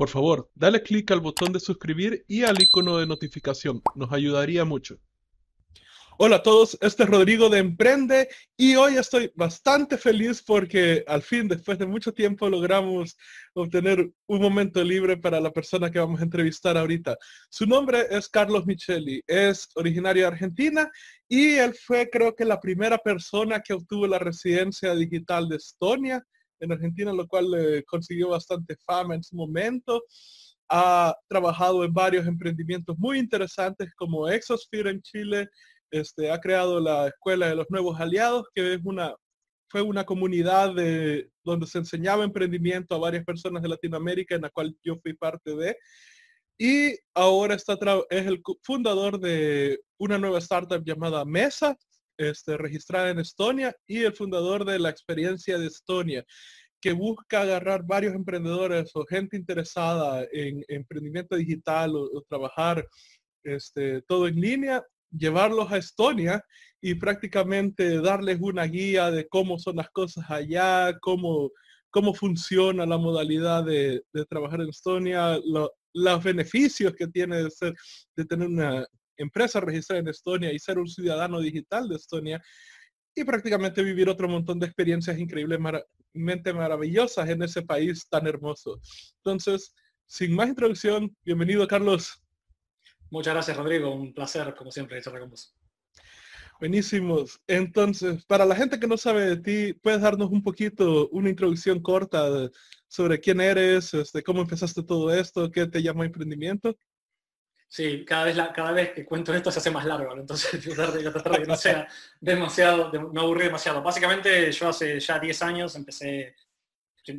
Por favor, dale clic al botón de suscribir y al icono de notificación. Nos ayudaría mucho. Hola a todos, este es Rodrigo de Emprende y hoy estoy bastante feliz porque al fin, después de mucho tiempo, logramos obtener un momento libre para la persona que vamos a entrevistar ahorita. Su nombre es Carlos Micheli, es originario de Argentina y él fue creo que la primera persona que obtuvo la residencia digital de Estonia en Argentina, lo cual le consiguió bastante fama en su momento. Ha trabajado en varios emprendimientos muy interesantes como Exosphere en Chile. Este, ha creado la Escuela de los Nuevos Aliados, que es una, fue una comunidad de, donde se enseñaba emprendimiento a varias personas de Latinoamérica, en la cual yo fui parte de. Y ahora está es el fundador de una nueva startup llamada Mesa, este, registrada en Estonia, y el fundador de la experiencia de Estonia, que busca agarrar varios emprendedores o gente interesada en emprendimiento digital o, trabajar este, todo en línea llevarlos a Estonia y prácticamente darles una guía de cómo son las cosas allá, cómo, cómo funciona la modalidad de, trabajar en Estonia, los beneficios que tiene de, ser, de tener una empresa registrada en Estonia y ser un ciudadano digital de Estonia y prácticamente vivir otro montón de experiencias increíblemente maravillosas en ese país tan hermoso. Entonces, sin más introducción, bienvenido Carlos. Muchas gracias, Rodrigo. Un placer, como siempre, charlar con vos. Buenísimos. Entonces, para la gente que no sabe de ti, ¿puedes darnos un poquito, una introducción corta sobre quién eres, este, cómo empezaste todo esto, qué te llamó emprendimiento? Sí, cada vez, cada vez que cuento esto se hace más largo, entonces tratar de, que no sea demasiado, no aburrir demasiado. Básicamente yo hace ya 10 años empecé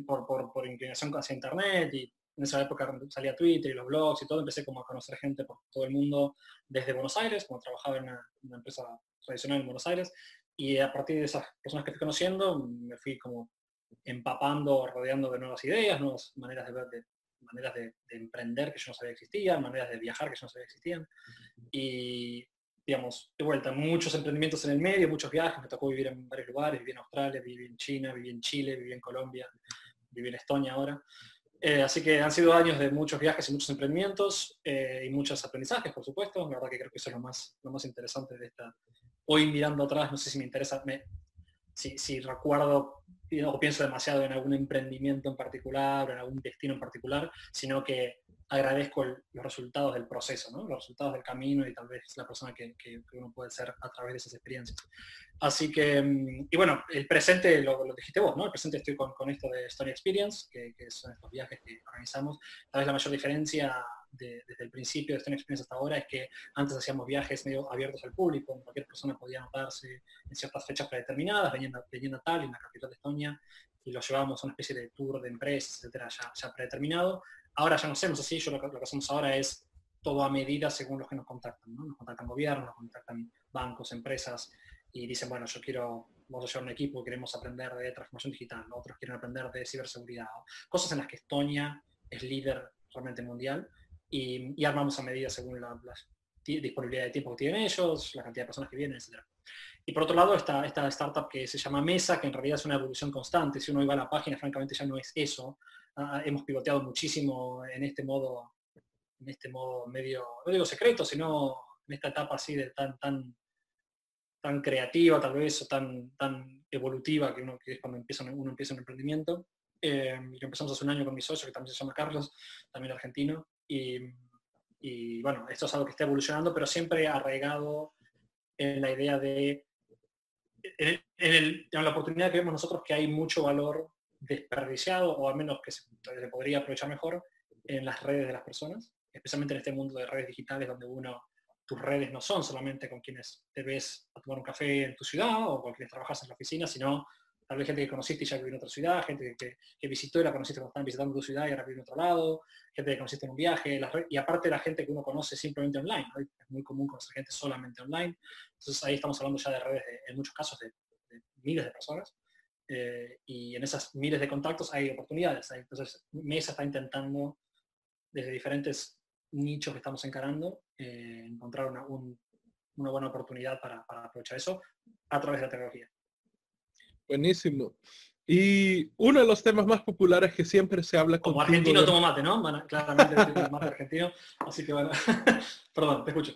por, por, por inclinación hacia internet y en esa época salía Twitter y los blogs y todo, empecé como a conocer gente por todo el mundo desde Buenos Aires, como trabajaba en una, empresa tradicional en Buenos Aires, y a partir de esas personas que fui conociendo, me fui como empapando, rodeando de nuevas ideas, nuevas maneras de ver, de, maneras de, emprender que yo no sabía existían, maneras de viajar que yo no sabía existían. Y, digamos, de vuelta, muchos emprendimientos en el medio, muchos viajes, me tocó vivir en varios lugares, viví en Australia, viví en China, viví en Chile, viví en Colombia, viví en Estonia ahora. Eh, así que han sido años de muchos viajes y muchos emprendimientos eh, y muchos aprendizajes, por supuesto. La verdad que creo que eso es lo más, lo más interesante de esta. Hoy mirando atrás, no sé si me interesa, me, si, recuerdo o pienso demasiado en algún emprendimiento en particular o en algún destino en particular, sino que agradezco los resultados del proceso, los resultados del camino y tal vez la persona que, uno puede ser a través de esas experiencias. Así que, mm, y bueno, el presente lo, dijiste vos, ¿no? El presente estoy con, esto de Story Experience, que, son estos viajes que organizamos. Tal vez la mayor diferencia desde el principio de Story Experience hasta ahora es que antes hacíamos viajes medio abiertos al público, cualquier persona podía anotarse en ciertas fechas predeterminadas, veniendo a Tallinn, la capital de Estonia, y lo llevábamos a una especie de tour de empresas, etcétera, ya, predeterminado. Ahora ya no hacemos así, yo lo, que hacemos ahora es todo a medida según los que nos contactan. Nos contactan gobiernos, nos contactan bancos, empresas y dicen, bueno, yo quiero, vamos llevar un equipo, queremos aprender de transformación digital, otros quieren aprender de ciberseguridad, cosas en las que Estonia es líder realmente mundial y, armamos a medida según la, disponibilidad de tiempo que tienen ellos, la cantidad de personas que vienen, etc. Y por otro lado está esta startup que se llama Mesa, que en realidad es una evolución constante. Si uno iba a la página, francamente ya no es eso. Ah, hemos pivoteado muchísimo en este modo, en este modo medio, no digo secreto, sino en esta etapa así de tan, tan, tan creativa tal vez, o tan, tan evolutiva que uno que es cuando empieza, uno empieza un emprendimiento. Eh, lo empezamos hace un año con mi socio, que también se llama Carlos, también argentino. Y, bueno, esto es algo que está evolucionando, pero siempre arraigado en la idea de en, la oportunidad que vemos nosotros que hay mucho valor desperdiciado o al menos que se, podría aprovechar mejor en las redes de las personas, especialmente en este mundo de redes digitales donde uno, tus redes no son solamente con quienes te ves a tomar un café en tu ciudad o con quienes trabajas en la oficina, sino tal gente que conociste y ya vive en otra ciudad, gente que, visitó y la conociste cuando estaban visitando tu ciudad y ahora vive en otro lado, gente que conociste en un viaje, y aparte la gente que uno conoce simplemente online, es muy común conocer gente solamente online, entonces ahí estamos hablando ya de redes, en muchos casos, de miles de personas, eh, y en esas miles de contactos hay oportunidades. Entonces, Mesa está intentando, desde diferentes nichos que estamos encarando, eh, encontrar una, buena oportunidad para, aprovechar eso a través de la tecnología. Buenísimo. Y uno de los temas más populares que siempre se habla Como argentino tomo mate, ¿no? claramente mate argentino, así que bueno. Perdón, te escucho.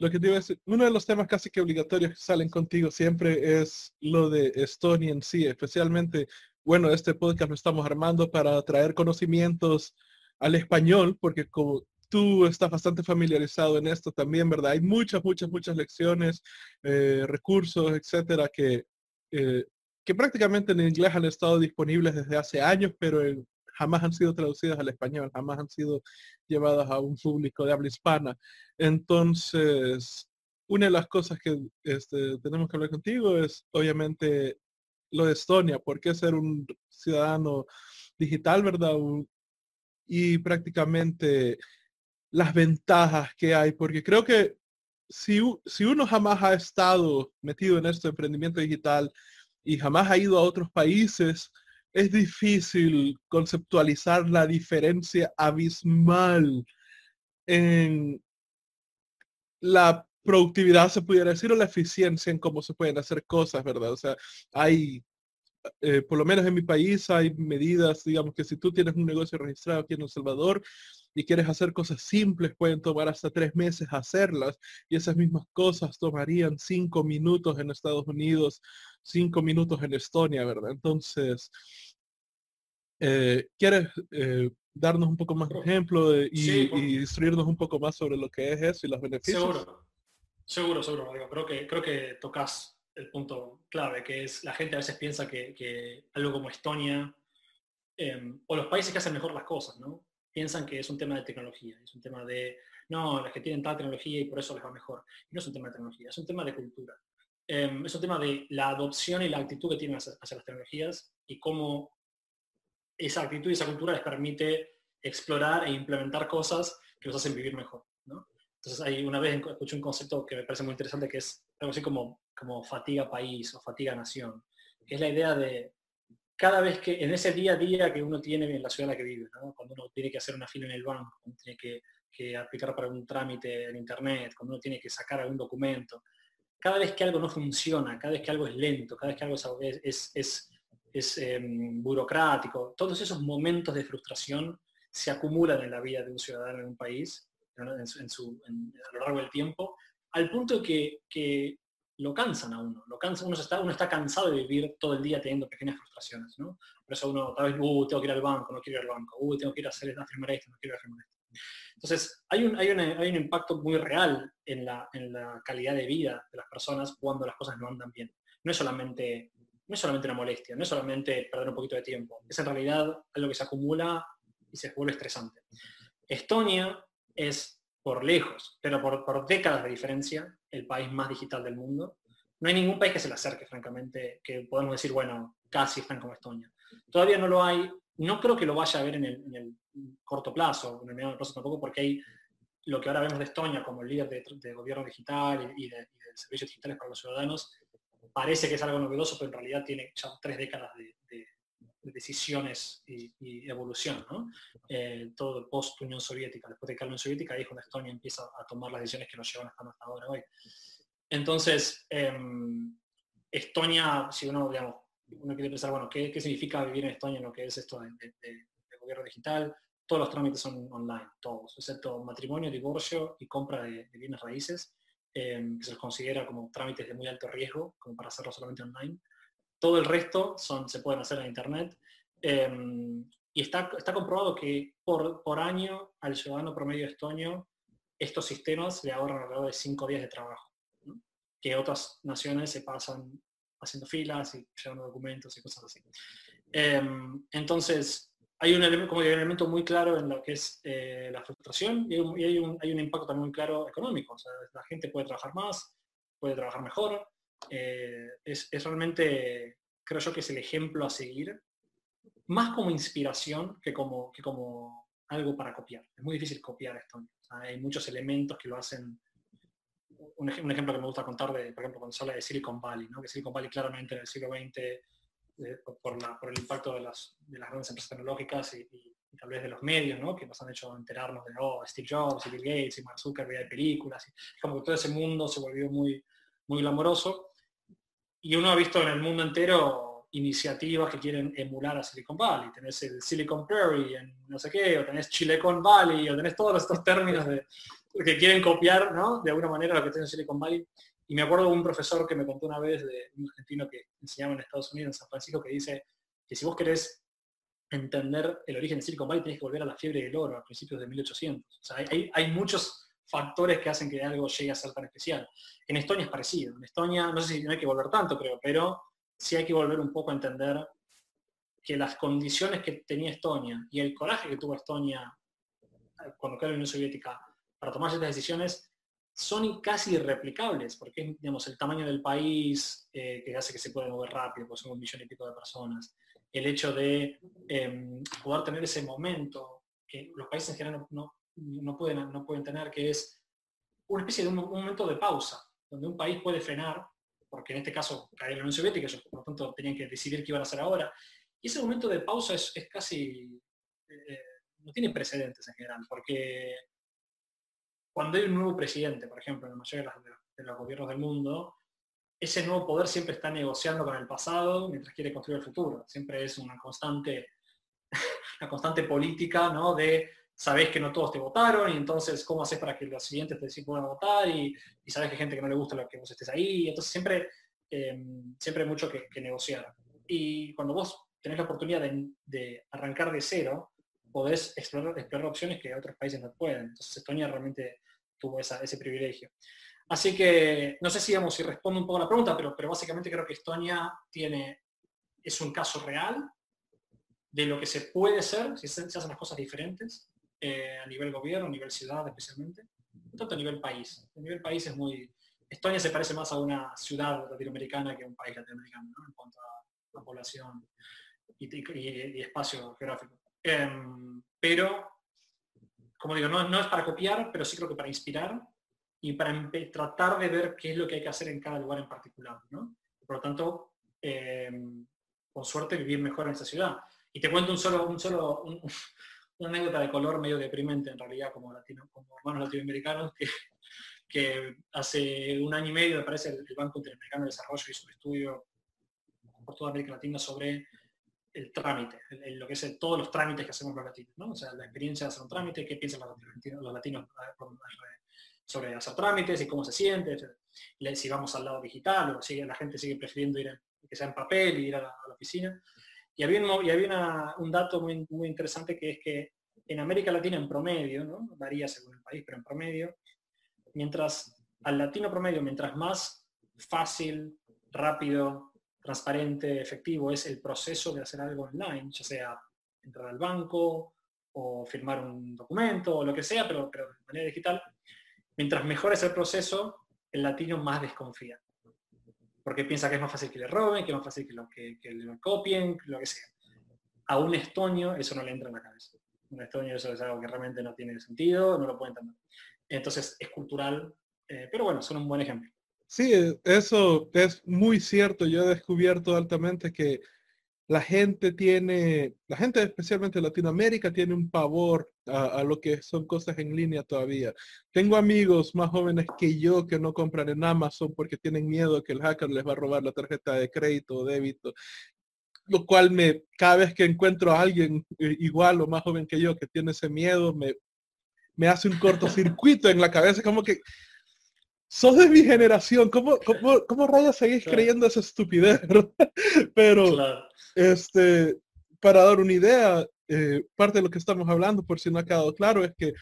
Lo que te iba a decir, uno de los temas casi que obligatorios que salen contigo siempre es lo de Estonia en sí, especialmente, bueno, este podcast lo estamos armando para traer conocimientos al español, porque como tú estás bastante familiarizado en esto también, ¿verdad? Hay muchas, muchas, muchas lecciones, eh, recursos, etcétera, que, eh, que prácticamente en inglés han estado disponibles desde hace años, pero jamás han sido traducidas al español, jamás han sido llevadas a un público de habla hispana. Entonces, una de las cosas que este, tenemos que hablar contigo es obviamente lo de Estonia, ¿por qué ser un ciudadano digital, verdad? y prácticamente las ventajas que hay, porque creo que si, uno jamás ha estado metido en este emprendimiento digital y jamás ha ido a otros países, es difícil conceptualizar la diferencia abismal en la productividad, se pudiera decir, o la eficiencia en cómo se pueden hacer cosas, ¿verdad? O sea, hay, eh, por lo menos en mi país, hay medidas, digamos que si tú tienes un negocio registrado aquí en El Salvador y quieres hacer cosas simples, pueden tomar hasta tres meses hacerlas y esas mismas cosas tomarían cinco minutos en Estados Unidos, cinco minutos en Estonia, ¿verdad? Entonces, eh, ¿quieres eh, darnos un poco más de ejemplo y, instruirnos un poco más sobre lo que es eso y los beneficios? Seguro, seguro, seguro. Creo que, creo que tocas el punto clave, que es la gente a veces piensa que, algo como Estonia em, o los países que hacen mejor las cosas, ¿no? Piensan que es un tema de tecnología, es un tema de, no, los que tienen tal tecnología y por eso les va mejor. No es un tema de tecnología, es un tema de cultura. Em, es un tema de la adopción y la actitud que tienen hacia, las tecnologías y cómo esa actitud y esa cultura les permite explorar e implementar cosas que los hacen vivir mejor. Entonces, hay, una vez escuché un concepto que me parece muy interesante que es algo así como, como fatiga país o fatiga nación, que es la idea de cada vez que en ese día a día que uno tiene en la ciudad en la que vive, cuando uno tiene que hacer una fila en el banco, cuando tiene que, que aplicar para un trámite en internet, cuando uno tiene que sacar algún documento, cada vez que algo no funciona, cada vez que algo es lento, cada vez que algo es, es, em, burocrático, todos esos momentos de frustración se acumulan en la vida de un ciudadano en un país en, su, a lo largo del tiempo, al punto que, que lo cansan a uno, lo cansan, uno está, uno está cansado de vivir todo el día teniendo pequeñas frustraciones, ¿no? Por eso uno tal vez, uh, tengo que ir al banco, no quiero ir al banco, uh, tengo que ir a hacer a firmar esto, no quiero firmar esto. Entonces, hay un, hay, hay un impacto muy real en la, en la, calidad de vida de las personas cuando las cosas no andan bien. No es, solamente, no es solamente una molestia, no es solamente perder un poquito de tiempo, es en realidad algo que se acumula y se vuelve estresante. Estonia es por lejos, pero por, décadas de diferencia, el país más digital del mundo. No hay ningún país que se le acerque, francamente, que podemos decir, bueno, casi están como Estonia. Todavía no lo hay, no creo que lo vaya a ver en el, corto plazo, en el mediano plazo tampoco, porque hay lo que ahora vemos de Estonia como líder de, gobierno digital y de, servicios digitales para los ciudadanos, parece que es algo novedoso, pero en realidad tiene ya tres décadas de, decisiones y, evolución. Eh, todo post-Unión Soviética, después de que la Unión Soviética, ahí es Estonia empieza a tomar las decisiones que nos llevan hasta ahora hoy. Entonces, em, Estonia, si uno, digamos, uno quiere pensar, bueno, ¿qué, significa vivir en Estonia lo que es esto de, gobierno digital? Todos los trámites son online, todos, excepto matrimonio, divorcio y compra de, bienes raíces, em, que se los considera como trámites de muy alto riesgo, como para hacerlo solamente online. Todo el resto son, se pueden hacer en Internet. Em, y está, está comprobado que por, por año al ciudadano promedio estonio estos sistemas le ahorran alrededor de cinco días de trabajo, que otras naciones se pasan haciendo filas y llevando documentos y cosas así. Em, entonces, hay un, como un elemento muy claro en lo que es eh, la frustración y, hay, un, hay, un, impacto también muy claro económico. La gente puede trabajar más, puede trabajar mejor. Eh, es, es, realmente, creo yo que es el ejemplo a seguir, más como inspiración que como, que como algo para copiar. Es muy difícil copiar esto. hay muchos elementos que lo hacen un, ejemplo que me gusta contar, de, por ejemplo, cuando se habla de Silicon Valley, ¿no? que Silicon Valley claramente en el siglo XX, eh, por, la, por, el impacto de las, de las grandes empresas tecnológicas y, tal vez de los medios, ¿no? que nos han hecho enterarnos de oh, Steve Jobs y Bill Gates y Mark Zuckerberg hay películas, y como que todo ese mundo se volvió muy, muy glamoroso. Y uno ha visto en el mundo entero iniciativas que quieren emular a Silicon Valley. Tenés el Silicon Prairie en no sé qué, o tenés Chilecon Valley, o tenés todos estos términos de, que quieren copiar, ¿no? De alguna manera lo que tiene Silicon Valley. Y me acuerdo de un profesor que me contó una vez de un argentino que enseñaba en Estados Unidos, en San Francisco, que dice que si vos querés entender el origen de Silicon Valley, tenés que volver a la fiebre del oro a principios de 1800. O sea, hay, hay muchos factores que hacen que algo llegue a ser tan especial. En Estonia es parecido. En Estonia, no sé si no hay que volver tanto, creo, pero sí hay que volver un poco a entender que las condiciones que tenía Estonia y el coraje que tuvo Estonia eh, cuando quedó la Unión Soviética para tomar estas decisiones son casi irreplicables, porque digamos, el tamaño del país eh, que hace que se pueda mover rápido, pues son un millón y pico de personas, el hecho de em, poder tener ese momento que los países en general no, no pueden, no pueden tener, que es una especie de un, momento de pausa, donde un país puede frenar, porque en este caso cae la Unión Soviética, ellos por lo tanto tenían que decidir qué iban a hacer ahora. Y ese momento de pausa es, casi, eh, no tiene precedentes en general, porque cuando hay un nuevo presidente, por ejemplo, en la mayoría de los, gobiernos del mundo, ese nuevo poder siempre está negociando con el pasado mientras quiere construir el futuro. Siempre es una constante, una constante política ¿no? de sabés que no todos te votaron y entonces cómo haces para que los siguientes te puedan votar y, y sabes que hay gente que no le gusta lo que vos estés ahí. Entonces siempre, em, siempre hay mucho que, negociar. Y cuando vos tenés la oportunidad de, arrancar de cero, podés explorar, explorar, opciones que otros países no pueden. Entonces Estonia realmente tuvo ese privilegio. Así que no sé si, digamos, si respondo un poco a la pregunta, pero, pero básicamente creo que Estonia tiene, es un caso real de lo que se puede ser si se hacen las cosas diferentes eh, a nivel gobierno, a nivel ciudad especialmente, no tanto a nivel país. A nivel país es muy... Estonia se parece más a una ciudad latinoamericana que a un país latinoamericano, en cuanto a, población y, espacio geográfico. Em, pero, como digo, no, no, es para copiar, pero sí creo que para inspirar y para tratar de ver qué es lo que hay que hacer en cada lugar en particular. Por lo tanto, em, con suerte vivir mejor en esa ciudad. Y te cuento un solo, un solo, una anécdota de color medio deprimente en realidad como, latino, como hermanos latinoamericanos, que, hace un año y medio, me parece, el, Banco Interamericano de Desarrollo hizo un estudio por toda América Latina sobre el trámite, lo que es todos los trámites que hacemos los latinos, ¿no? O sea, la experiencia de hacer un trámite, qué piensan los latinos, sobre hacer trámites y cómo se siente, si vamos al lado digital o si la gente sigue prefiriendo ir que sea en papel y ir a la oficina. Y había, un dato muy, interesante que es que en América Latina en promedio, ¿no? varía según el país, pero en promedio, mientras al latino promedio, mientras más fácil, rápido, transparente, efectivo es el proceso de hacer algo online, ya sea entrar al banco o firmar un documento o lo que sea, pero de manera digital, mientras mejor es el proceso, el latino más desconfía porque piensa que es más fácil que le roben, que es más fácil que, lo, que, le copien, lo que sea. A un estonio eso no le entra en la cabeza. Un estonio eso es algo que realmente no tiene sentido, no lo puede entender. Entonces es cultural, eh, pero bueno, son un buen ejemplo. Sí, eso es muy cierto. Yo he descubierto altamente que la gente tiene, la gente especialmente en Latinoamérica tiene un pavor a, lo que son cosas en línea todavía. Tengo amigos más jóvenes que yo que no compran en Amazon porque tienen miedo que el hacker les va a robar la tarjeta de crédito o débito. Lo cual me, cada vez que encuentro a alguien eh, igual o más joven que yo que tiene ese miedo, me, me hace un cortocircuito en la cabeza, como que sos de mi generación, ¿cómo, cómo, cómo rayos seguís creyendo esa estupidez? Pero, este, para dar una idea, eh, parte de lo que estamos hablando, por si no ha quedado claro, es que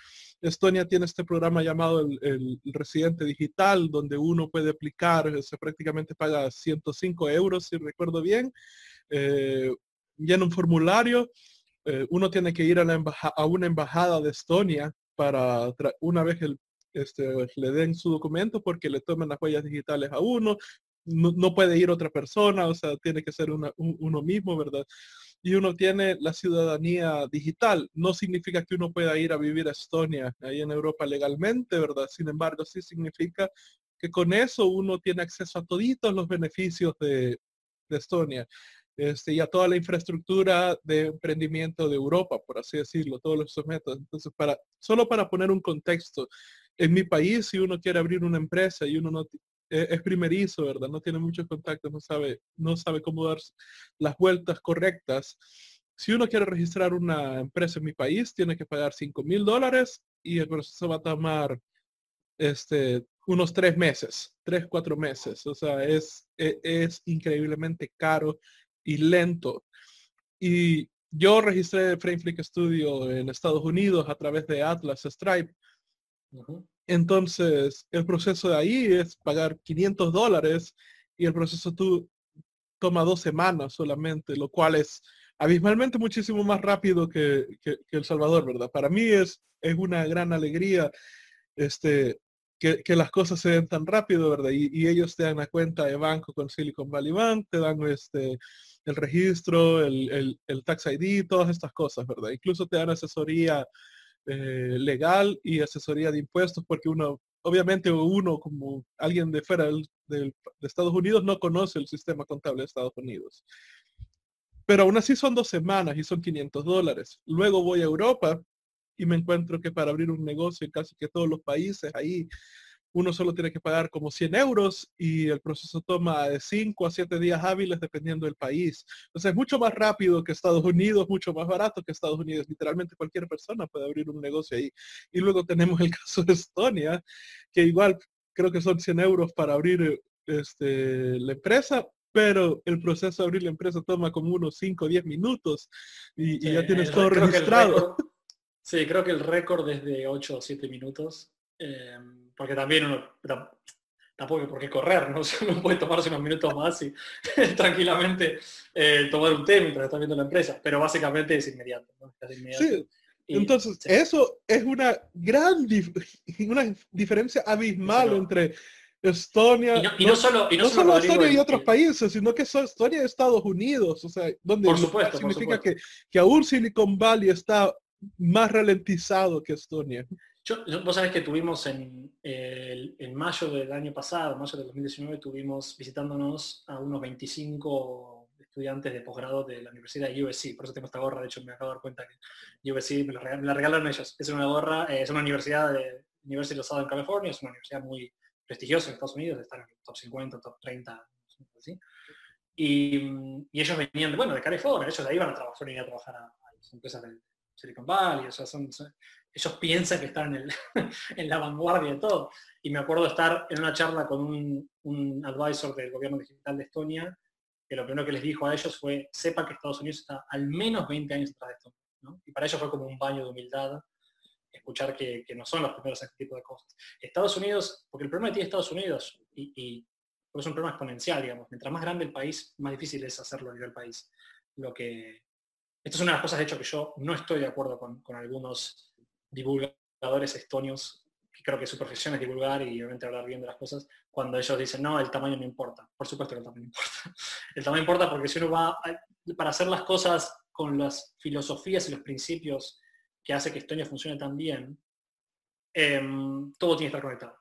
Estonia tiene este programa llamado el, Residente Digital, donde uno puede aplicar, se prácticamente paga 105 euros, si recuerdo bien, eh, llena un formulario, eh, uno tiene que ir a, la a una embajada de Estonia para, una vez el, este, le den su documento, porque le tomen las huellas digitales a uno, no, puede ir otra persona, o sea, tiene que ser uno mismo, ¿verdad? y uno tiene la ciudadanía digital. No significa que uno pueda ir a vivir a Estonia, ahí en Europa legalmente, ¿verdad? Sin embargo, sí significa que con eso uno tiene acceso a toditos los beneficios de, Estonia. Este, y a toda la infraestructura de emprendimiento de Europa, por así decirlo, todos los métodos. Entonces, para, solo para poner un contexto, en mi país, si uno quiere abrir una empresa y uno no, e, es primerizo, ¿verdad? No tiene muchos contactos, no sabe, no sabe cómo dar las vueltas correctas. Si uno quiere registrar una empresa en mi país, tiene que pagar 5 mil dólares y el proceso va a tomar este, unos tres meses, tres, cuatro meses. O sea, es, e, es, increíblemente caro y lento. Y yo registré FrameFlick Studio en Estados Unidos a través de Atlas Stripe. Entonces, el proceso de ahí es pagar 500 dólares y el proceso tú, toma dos semanas solamente, lo cual es abismalmente muchísimo más rápido que, El Salvador, ¿verdad? Para mí es, es una gran alegría este, que, las cosas se den tan rápido, ¿verdad? Y, ellos te dan la cuenta de banco con Silicon Valley Bank, te dan este, el registro, el, el, Tax ID, todas estas cosas, ¿verdad? Incluso te dan asesoría eh, legal y asesoría de impuestos, porque uno, obviamente uno como alguien de fuera de Estados Unidos no conoce el sistema contable de Estados Unidos. Pero aún así son dos semanas y son 500 dólares. Luego voy a Europa y me encuentro que para abrir un negocio en casi que todos los países, ahí uno solo tiene que pagar como 100 euros y el proceso toma de 5 a 7 días hábiles dependiendo del país. Entonces es mucho más rápido que Estados Unidos, mucho más barato que Estados Unidos. Literalmente cualquier persona puede abrir un negocio ahí. Y luego tenemos el caso de Estonia, que igual creo que son 100 euros para abrir este, la empresa, pero el proceso de abrir la empresa toma como unos 5 o 10 minutos y, ya tienes todo registrado. Sí, creo que el récord es de 8 o 7 minutos, eh, porque también uno tampoco hay por qué correr, ¿no? Uno puede tomarse unos minutos más y tranquilamente eh, tomar un té mientras está viendo la empresa, pero básicamente es inmediato, ¿no? Sí. Entonces, eso es una gran una diferencia abismal entre Estonia. Y no, solo, y no, solo, Estonia y otros países, sino que Estonia de Estados Unidos, o sea, donde por supuesto, significa Que, que aún Silicon Valley está más ralentizado que Estonia. Yo, vos sabés que tuvimos en, en mayo del año pasado, mayo del 2019, tuvimos visitándonos a unos 25 estudiantes de posgrado de la Universidad de USC. Por eso tengo esta gorra, de hecho me acabo de dar cuenta que USC me la, regalaron ellos. Es una gorra, eh, es una universidad de University of Southern California, es una universidad muy prestigiosa en Estados Unidos, está en el top 50, top 30, así. Y, y, ellos venían de, bueno, de California, ellos de ahí iban a trabajar, a trabajar a las empresas de, Silicon Valley, o sea, son, ellos piensan que están en, en, la vanguardia de todo. Y me acuerdo estar en una charla con un, un, advisor del gobierno digital de Estonia, que lo primero que les dijo a ellos fue, sepa que Estados Unidos está al menos 20 años atrás de Estonia. ¿no? Y para ellos fue como un baño de humildad escuchar que, que, no son los primeros en este tipo de cosas. Estados Unidos, porque el problema que tiene Estados Unidos, y, y es un problema exponencial, digamos, mientras más grande el país, más difícil es hacerlo a nivel país. Lo que, esto es una de las cosas, de hecho, que yo no estoy de acuerdo con, algunos divulgadores estonios, que creo que su profesión es divulgar y obviamente hablar bien de las cosas, cuando ellos dicen, no, el tamaño no importa. Por supuesto que el tamaño importa. El tamaño importa porque si uno va, para hacer las cosas con las filosofías y los principios que hace que Estonia funcione tan bien, em, todo tiene que estar conectado.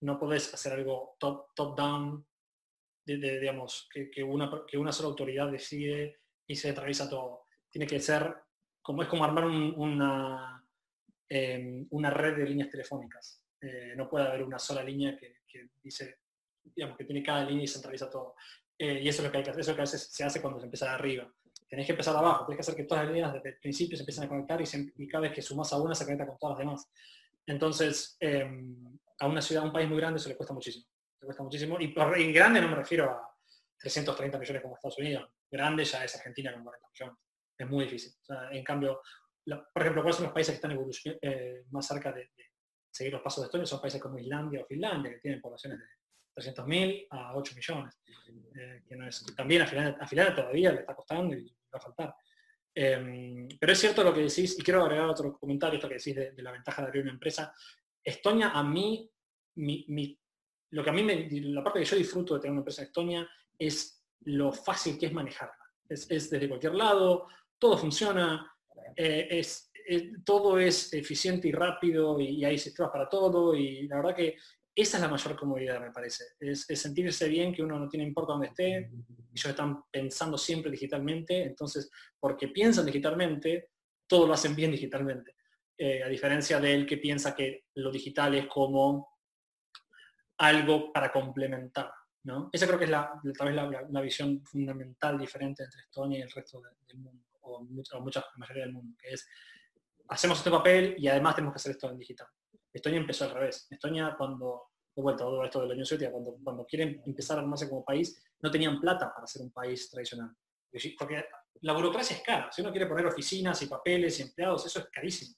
No podés hacer algo top-down, digamos, que, una, que una sola autoridad decide y se centraliza todo tiene que ser, como es como armar una, una red de líneas telefónicas. Eh, no puede haber una sola línea que, dice, digamos, que tiene cada línea y centraliza todo. Eh, y eso es lo que hay que hacer, eso que a veces se hace cuando se empieza de arriba. Tenés que empezar abajo, tenés que hacer que todas las líneas desde el principio se empiecen a conectar y, cada vez que sumas a una se conecta con todas las demás. Entonces, em, a una ciudad, a un país muy grande, eso le cuesta muchísimo. Cuesta muchísimo. Y por en grande no me refiero a 330 millones como Estados Unidos. Grande ya es Argentina con 40 millones es muy difícil. en cambio, por ejemplo, ¿cuáles son los países que están eh, más cerca de, seguir los pasos de Estonia? Son países como Islandia o Finlandia, que tienen poblaciones de 300.000 a 8 millones. Eh, que no es, también a Finlandia, todavía le está costando y va a faltar. Em, pero es cierto lo que decís, y quiero agregar otro comentario, esto que decís de, la ventaja de abrir una empresa. Estonia a mí, lo que a mí me, la parte que yo disfruto de tener una empresa en Estonia es lo fácil que es manejarla. Es, es desde cualquier lado, todo funciona, eh, es, eh, todo es eficiente y rápido y, hay sistemas para todo y la verdad que esa es la mayor comodidad, me parece. Es, sentirse bien que uno no tiene importa dónde esté, ellos están pensando siempre digitalmente, entonces, porque piensan digitalmente, todo lo hacen bien digitalmente. Eh, a diferencia de él que piensa que lo digital es como algo para complementar. ¿no? Esa creo que es la, tal vez la, visión fundamental diferente entre Estonia y el resto del mundo, o, mucha, mucha mayoría del mundo, que es hacemos este papel y además tenemos que hacer esto en digital. Estonia empezó al revés. Estonia cuando, de vuelta todo esto de la Unión Soviética, cuando, cuando quieren empezar a armarse como país, no tenían plata para ser un país tradicional. Porque la burocracia es cara. Si uno quiere poner oficinas y papeles y empleados, eso es carísimo.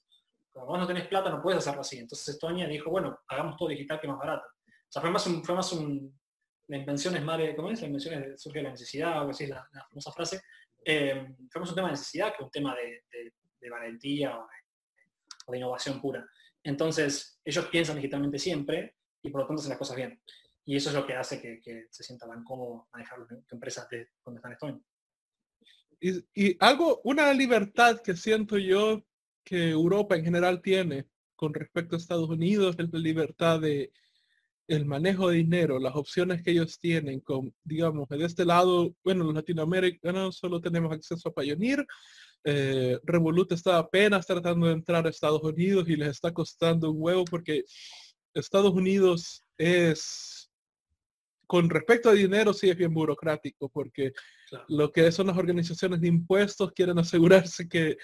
Cuando vos no tenés plata no puedes hacerlo así. Entonces Estonia dijo, bueno, hagamos todo digital que es más barato. O sea, fue más un, fue más un la invención es madre, ¿cómo es? La invención es, surge de la necesidad, o así es la, famosa frase. Eh, más un tema de necesidad que un tema de, de, valentía o de, innovación pura. Entonces, ellos piensan digitalmente siempre y por lo tanto hacen las cosas bien. Y eso es lo que hace que, que se sienta tan cómodo manejar empresas de donde están Estonia. Y, y, algo, una libertad que siento yo que Europa en general tiene con respecto a Estados Unidos es la libertad de el manejo de dinero, las opciones que ellos tienen con, digamos, de este lado, bueno, los latinoamericanos solo tenemos acceso a Pioneer, eh, Revolut está apenas tratando de entrar a Estados Unidos y les está costando un huevo porque Estados Unidos es, con respecto a dinero, sí es bien burocrático porque lo que son las organizaciones de impuestos quieren asegurarse que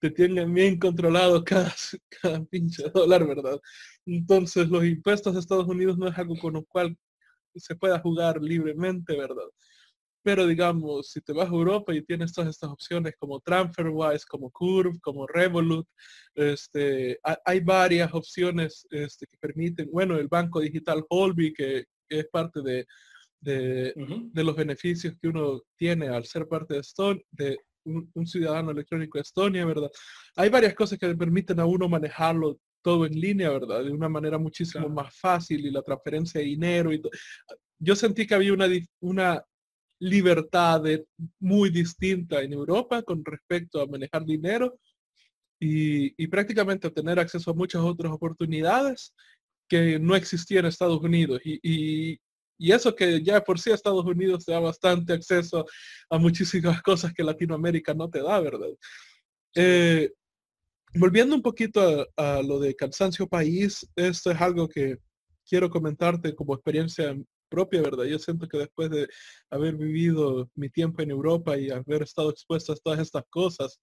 te tienen bien controlado cada, cada pinche dólar, ¿verdad? Entonces los impuestos de Estados Unidos no es algo con lo cual se pueda jugar libremente, ¿verdad? Pero digamos, si te vas a Europa y tienes todas estas opciones como TransferWise, como Curve, como Revolut, este, hay varias opciones este, que permiten, bueno, el banco digital Holby, que, es parte de, de, los beneficios que uno tiene al ser parte de, Stone, de un, ciudadano electrónico de Estonia, ¿verdad? Hay varias cosas que le permiten a uno manejarlo todo en línea, ¿verdad? De una manera muchísimo más fácil y la transferencia de dinero y Yo sentí que había una, una libertad muy distinta en Europa con respecto a manejar dinero y, y prácticamente tener acceso a muchas otras oportunidades que no existían en Estados Unidos. Y, y eso que ya por sí Estados Unidos te da bastante acceso a muchísimas cosas que Latinoamérica no te da, ¿verdad? Eh, volviendo un poquito a, lo de cansancio país, esto es algo que quiero comentarte como experiencia propia, ¿verdad? Yo siento que después de haber vivido mi tiempo en Europa y haber estado expuesto a todas estas cosas,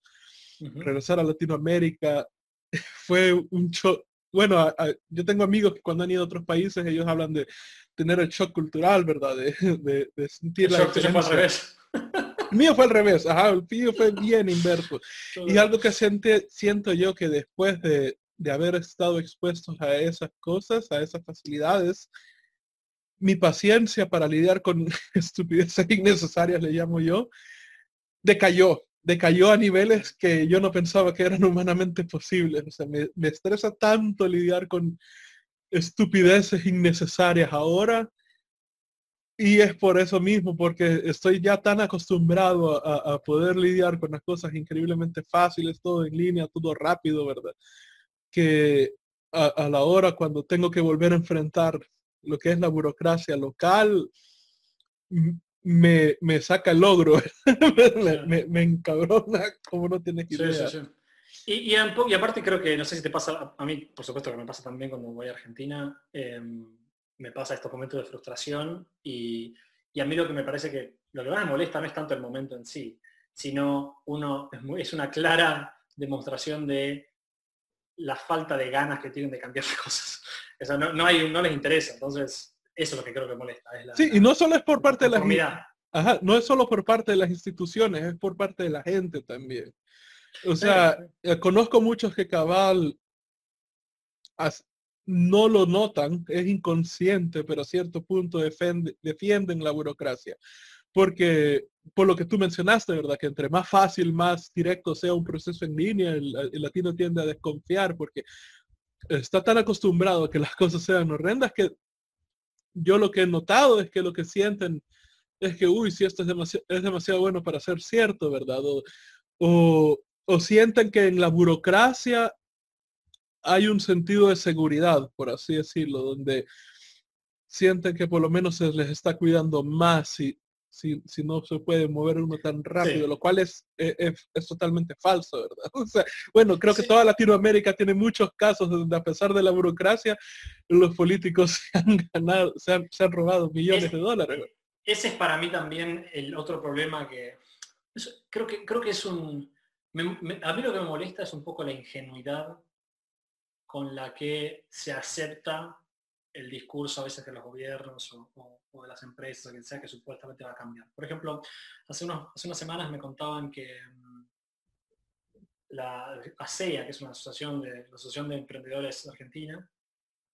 regresar a Latinoamérica fue un shock. Bueno, yo tengo amigos que cuando han ido a otros países, ellos hablan de tener el shock cultural, ¿verdad? De, sentir la diferencia. al revés. mío fue al revés, ajá, el mío fue bien inverso. y algo que siente, siento yo que después de, de haber estado expuestos a esas cosas, a esas facilidades, mi paciencia para lidiar con estupideces innecesarias, le llamo yo, decayó, decayó a niveles que yo no pensaba que eran humanamente posibles. O sea, me, me estresa tanto lidiar con estupideces innecesarias ahora. Y es por eso mismo, porque estoy ya tan acostumbrado a, poder lidiar con las cosas increíblemente fáciles, todo en línea, todo rápido, ¿verdad? Que a, la hora cuando tengo que volver a enfrentar lo que es la burocracia local, me, me saca el logro, me, me, encabrona como no tienes idea. Y, y, aparte creo que, no sé si te pasa, a mí por supuesto que me pasa también cuando voy a Argentina, em, me pasa estos momentos de frustración y, y, a mí lo que me parece que lo que más me molesta no es tanto el momento en sí, sino uno es, muy, es una clara demostración de la falta de ganas que tienen de cambiar las cosas. Eso no, no, hay, no les interesa, entonces eso es lo que creo que molesta. sí, y no solo es por parte de la Ajá, no es solo por parte de las instituciones, es por parte de la gente también. O sea, eh, conozco muchos que cabal no lo notan, es inconsciente, pero a cierto punto defienden la burocracia. Porque por lo que tú mencionaste, ¿verdad? Que entre más fácil, más directo sea un proceso en línea, el, latino tiende a desconfiar porque está tan acostumbrado a que las cosas sean horrendas que yo lo que he notado es que lo que sienten es que, uy, si esto es demasiado, es demasiado bueno para ser cierto, ¿verdad? o, o sienten que en la burocracia hay un sentido de seguridad, por así decirlo, donde sienten que por lo menos se les está cuidando más si, si, si, no se puede mover uno tan rápido, lo cual es, e, es, es, totalmente falso, ¿verdad? O sea, bueno, creo que toda Latinoamérica tiene muchos casos donde a pesar de la burocracia, los políticos se han ganado, se han, se han robado millones de dólares. Ese es para mí también el otro problema que creo que creo que es un a mí lo que me molesta es un poco la ingenuidad con la que se acepta el discurso a veces de los gobiernos o, de las empresas, o quien sea, que supuestamente va a cambiar. Por ejemplo, hace, hace unas semanas me contaban que mm, la ASEA, que es una asociación de, la asociación de Emprendedores Argentina,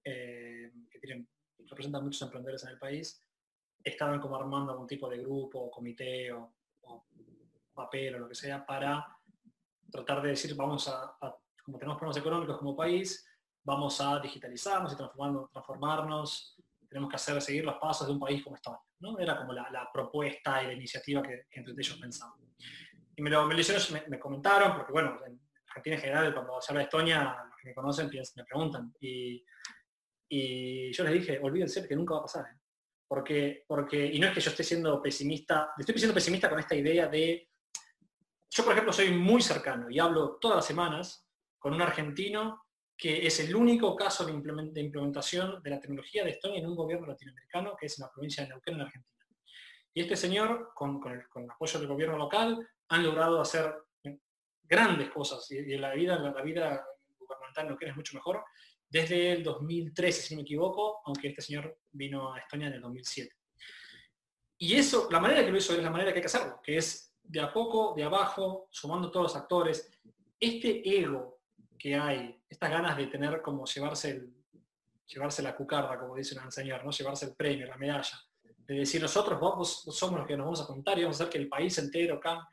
eh, que tienen, representan muchos emprendedores en el país, estaban como armando algún tipo de grupo o comité o, papel o lo que sea para tratar de decir, vamos a, como tenemos problemas económicos como país, vamos a digitalizarnos y transformarnos, tenemos que hacer seguir los pasos de un país como Estonia. ¿no? Era como la, propuesta y la iniciativa que, entre ellos pensaban. Y me lo, me, me, comentaron, porque bueno, en Argentina en general, cuando se habla de Estonia, los que me conocen me preguntan. Y, y yo les dije, olvídense que nunca va a pasar. ¿eh? Porque, porque, y no es que yo esté siendo pesimista, estoy siendo pesimista con esta idea de, yo por ejemplo soy muy cercano y hablo todas las semanas con un argentino que es el único caso de, implementación de la tecnología de Estonia en un gobierno latinoamericano, que es en la provincia de Neuquén, en Argentina. Y este señor, con, el, apoyo del gobierno local, han logrado hacer grandes cosas, y, la vida, la, vida gubernamental en Neuquén es mucho mejor, desde el 2013, si no me equivoco, aunque este señor vino a Estonia en el 2007. Y eso, la manera que lo hizo es la manera que hay que hacerlo, que es de a poco, de abajo, sumando todos los actores. Este ego que hay, estas ganas de tener como llevarse, el, llevarse la cucarda, como dicen un señor, ¿no? llevarse el premio, la medalla, de decir nosotros vamos, somos los que nos vamos a contar y vamos a hacer que el país entero cambie.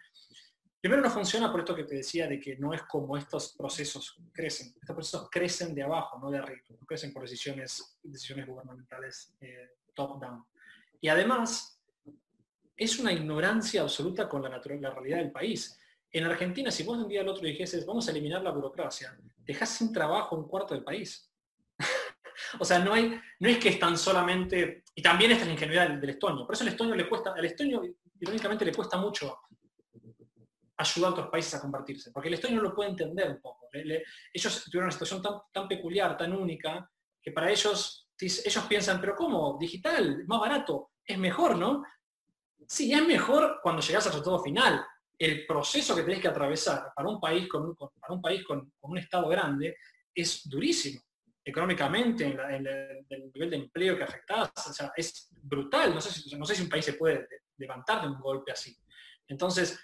Primero no funciona por esto que te decía de que no es como estos procesos crecen. Estos procesos crecen de abajo, no de arriba. No crecen por decisiones, decisiones gubernamentales eh, top-down. Y además, es una ignorancia absoluta con la, la realidad del país. En Argentina, si vos de un día al otro dijeses, vamos a eliminar la burocracia, dejás sin trabajo un cuarto del país. o sea, no, es que es tan solamente, y también esta es la ingenuidad del, estonio, por eso el estonio le cuesta, al estonio irónicamente le cuesta mucho ayudar a otros países a convertirse, porque el estonio no lo puede entender un poco. ellos tuvieron una situación tan, tan peculiar, tan única, que para ellos, ellos piensan, pero ¿cómo? Digital, más barato, es mejor, ¿no? Sí, es mejor cuando llegas al resultado final, el proceso que tenés que atravesar para un país con, para un, país con, un Estado grande es durísimo. Económicamente, en, el nivel de empleo que afectás, o sea, es brutal. No sé, si, no sé si un país se puede levantar de un golpe así. Entonces,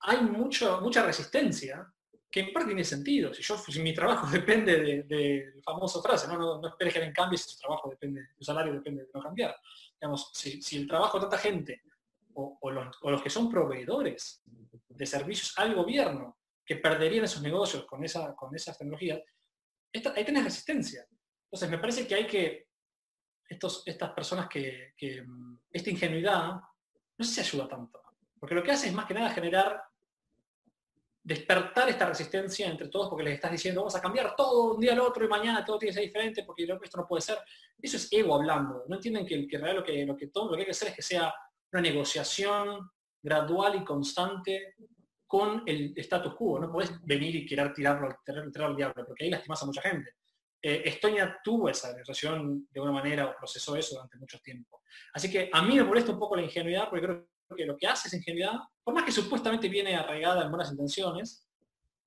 hay mucho, mucha resistencia que en parte tiene sentido. Si, yo, si mi trabajo depende de, la famosa frase, ¿no? No, esperes que en cambio si tu trabajo depende, tu salario depende de no cambiar. Digamos, si el trabajo de tanta gente o, los, que son proveedores de servicios al gobierno que perderían esos negocios con, esa, con esas tecnologías, ahí tenés resistencia. Entonces, me parece que hay que, estos, estas personas que, mm, esta ingenuidad, no sé si ayuda tanto, porque lo que hace es más que nada generar, despertar esta resistencia entre todos, porque les estás diciendo, vamos a cambiar todo un día al otro y mañana todo tiene que ser diferente, porque esto no puede ser. Eso es ego hablando. No entienden que, que lo que, lo que, todo, lo que hay que hacer es que sea una negociación gradual y constante con el status quo. No podés venir y querer tirarlo, al diablo, porque ahí lastimas a mucha gente. Eh, Estonia tuvo esa negociación de una manera o procesó eso durante mucho tiempo. Así que a mí me molesta un poco la ingenuidad, porque creo que lo que hace esa ingenuidad, por más que supuestamente viene arraigada en buenas intenciones,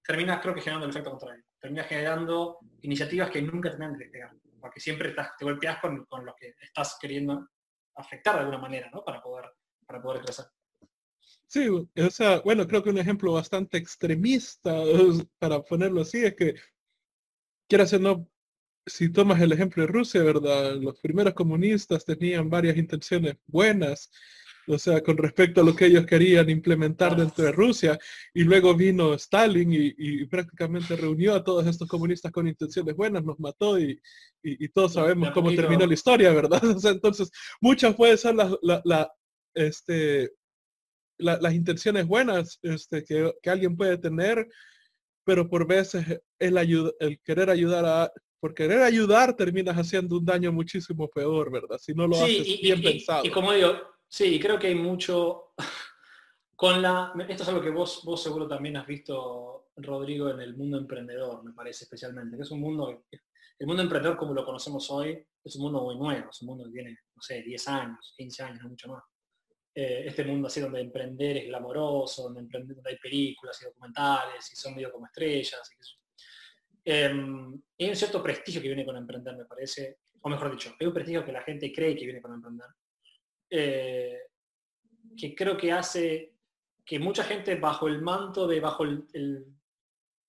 termina creo que generando el efecto contrario. Termina generando iniciativas que nunca tendrán que pegar, porque siempre estás, te golpeas con, con lo que estás queriendo afectar de alguna manera, ¿no? Para poder, para poder crecer. Sí, o sea, bueno, creo que un ejemplo bastante extremista, para ponerlo así, es que, quiero hacer, no, si tomas el ejemplo de Rusia, ¿verdad? Los primeros comunistas tenían varias intenciones buenas, o sea, con respecto a lo que ellos querían implementar dentro de Rusia, y luego vino Stalin y, prácticamente reunió a todos estos comunistas con intenciones buenas, nos mató y, todos sabemos cómo terminó la historia, ¿verdad? O sea, entonces, muchas pueden ser la, este, las intenciones buenas este, que, alguien puede tener, pero por veces el, el querer ayudar a, por querer ayudar terminas haciendo un daño muchísimo peor, ¿verdad? Si no lo haces bien pensado. Y como digo, Sí, creo que hay mucho... Con la, esto es algo que vos, vos seguro también has visto, Rodrigo, en el mundo emprendedor, me parece especialmente, que es un mundo, el mundo emprendedor como lo conocemos hoy, es un mundo muy nuevo, es un mundo que tiene, no sé, 10 años, 15 años, no mucho más. Eh, este mundo así donde emprender es glamoroso, donde, hay películas y documentales y son medio como estrellas. Y, em, hay un cierto prestigio que viene con emprender, me parece, o mejor dicho, hay un prestigio que la gente cree que viene con emprender, eh, que creo que hace que mucha gente bajo el manto de, bajo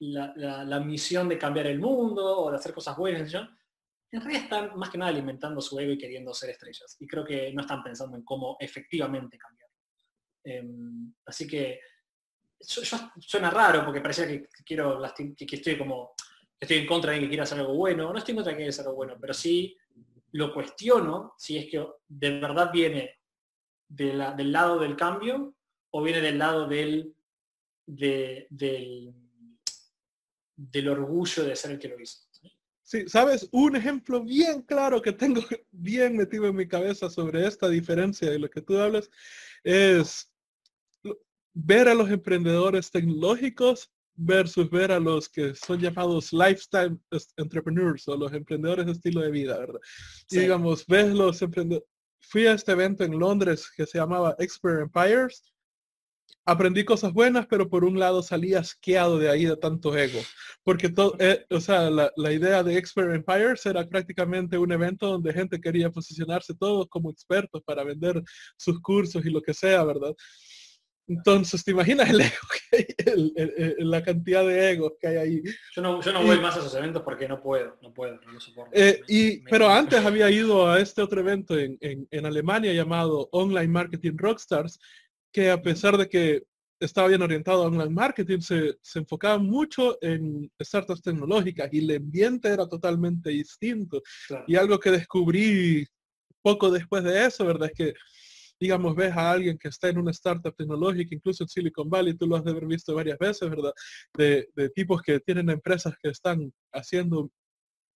la, misión de cambiar el mundo o de hacer cosas buenas, en realidad están más que nada alimentando su ego y queriendo ser estrellas. Y creo que no están pensando en cómo efectivamente cambiar. Em, así que suena raro porque parecía que, quiero que, estoy como estoy en contra de que quiera hacer algo bueno. No estoy en contra de que quiera hacer algo bueno, pero sí lo cuestiono si es que de verdad viene del lado del cambio o viene del lado del, del, del orgullo de ser el que lo hizo. Sí, sabes, un ejemplo bien claro que tengo bien metido en mi cabeza sobre esta diferencia de lo que tú hablas es ver a los emprendedores tecnológicos versus ver a los que son llamados lifestyle entrepreneurs o los emprendedores de estilo de vida, ¿verdad? Y digamos, ves los emprendedores. Fui a este evento en Londres que se llamaba Expert Empires aprendí cosas buenas, pero por un lado salí asqueado de ahí de tanto ego. Porque todo, eh, o sea, la, idea de Expert Empires era prácticamente un evento donde gente quería posicionarse todos como expertos para vender sus cursos y lo que sea, ¿verdad? Entonces, ¿te imaginas el ego que hay, la cantidad de egos que hay ahí? Yo no, yo no voy más a esos eventos porque no puedo, no puedo, no lo soporto. Eh, y, pero antes había ido a este otro evento en, en, en Alemania llamado Online Marketing Rockstars, que a pesar de que estaba bien orientado a online marketing, se, enfocaba mucho en startups tecnológicas y el ambiente era totalmente distinto. Y algo que descubrí poco después de eso, ¿verdad? Es que, digamos, ves a alguien que está en una startup tecnológica, incluso en Silicon Valley, tú lo has de haber visto varias veces, ¿verdad? De, de tipos que tienen empresas que están haciendo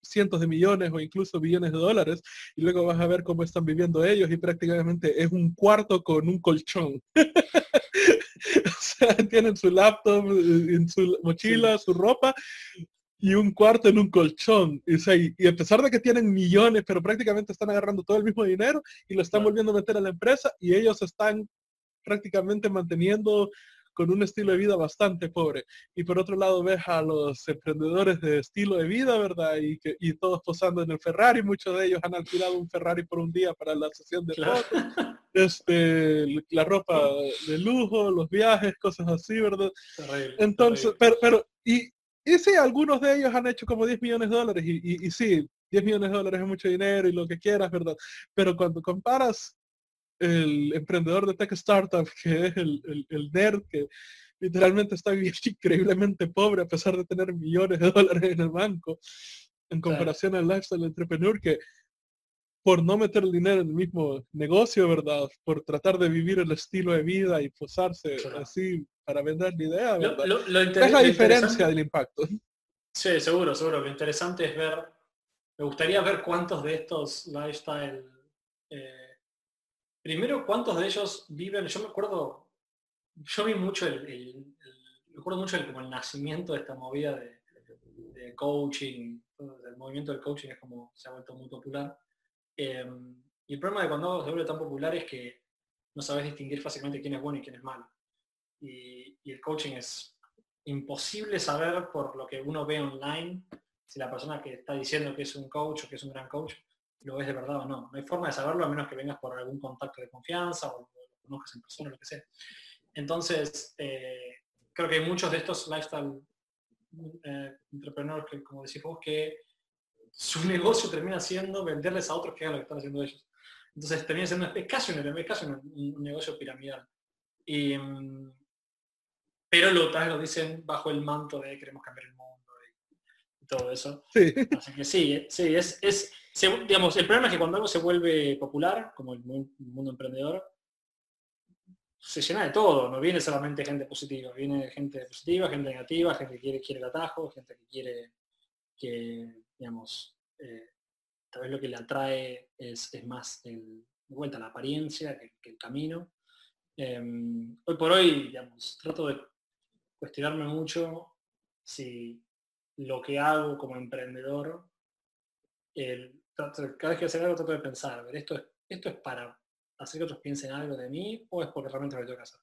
cientos de millones o incluso billones de dólares y luego vas a ver cómo están viviendo ellos y prácticamente es un cuarto con un colchón. o sea, tienen su laptop eh, en su mochila, su ropa y un cuarto en un colchón. Y, y, a pesar de que tienen millones, pero prácticamente están agarrando todo el mismo dinero y lo están volviendo a meter a la empresa y ellos están prácticamente manteniendo con un estilo de vida bastante pobre. Y por otro lado ves a los emprendedores de estilo de vida, ¿verdad? Y, que, y todos posando en el Ferrari, muchos de ellos han alquilado un Ferrari por un día para la sesión de fotos. Este, la ropa de lujo, los viajes, cosas así, ¿verdad? Entonces, pero, pero, y, y sí, algunos de ellos han hecho como 10 millones de dólares y, y, y sí, 10 millones de dólares es mucho dinero y lo que quieras, ¿verdad? Pero cuando comparas el emprendedor de tech startup, que es el, el, nerd que literalmente está viviendo increíblemente pobre a pesar de tener millones de dólares en el banco, en comparación al lifestyle entrepreneur que por no meter el dinero en el mismo negocio, ¿verdad? Por tratar de vivir el estilo de vida y posarse así para vender la idea, ¿verdad? es la diferencia del impacto. Sí, seguro, seguro. Lo interesante es ver, me gustaría ver cuántos de estos lifestyle eh, Primero, ¿cuántos de ellos viven? Yo me acuerdo, yo vi mucho el, recuerdo mucho el, como el nacimiento de esta movida de, coaching, el movimiento del coaching es como se ha vuelto muy popular. Em, y el problema de cuando se vuelve tan popular es que no sabes distinguir fácilmente quién es bueno y quién es malo. Y, el coaching es imposible saber por lo que uno ve online si la persona que está diciendo que es un coach o que es un gran coach lo ves de verdad o no. No hay forma de saberlo a menos que vengas por algún contacto de confianza o lo conozcas en persona, lo que sea. Entonces, eh, creo que hay muchos de estos lifestyle eh, entrepreneurs que, como decís vos, que su negocio termina siendo venderles a otros que hagan lo que están haciendo ellos. Entonces termina siendo es casi un, casi un, negocio piramidal. Y, mm, pero lo, tal lo dicen bajo el manto de queremos cambiar el mundo y, todo eso. Así que sí, sí, es, es digamos, el problema es que cuando algo se vuelve popular, como el mundo emprendedor, se llena de todo, no viene solamente gente positiva, viene gente positiva, gente negativa, gente que quiere, quiere el atajo, gente que quiere que, digamos, eh, tal vez lo que le atrae es, más el, de la apariencia que, el camino. Em, hoy por hoy, digamos, trato de cuestionarme mucho si lo que hago como emprendedor, cada vez que hacer algo trato de pensar, ver, esto es, esto es para hacer que otros piensen algo de mí o es porque realmente lo tengo que hacer.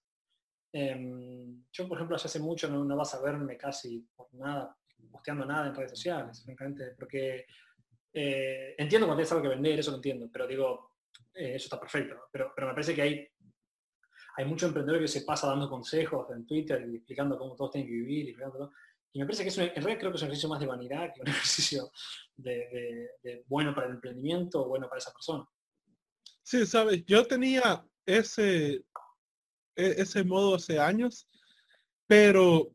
Em, yo, por ejemplo, hace mucho no, vas a verme casi por nada, posteando nada en redes sociales, francamente, porque eh, entiendo cuando tienes algo que vender, eso lo entiendo, pero digo, eh, eso está perfecto, pero, pero me parece que hay, hay mucho emprendedor que se pasa dando consejos en Twitter y explicando cómo todos tienen que vivir y Y me parece que es en realidad creo que es un ejercicio más de vanidad que un ejercicio de bueno para el emprendimiento o bueno para esa persona. Sí, sabes, yo tenía ese, e-, ese modo hace años, pero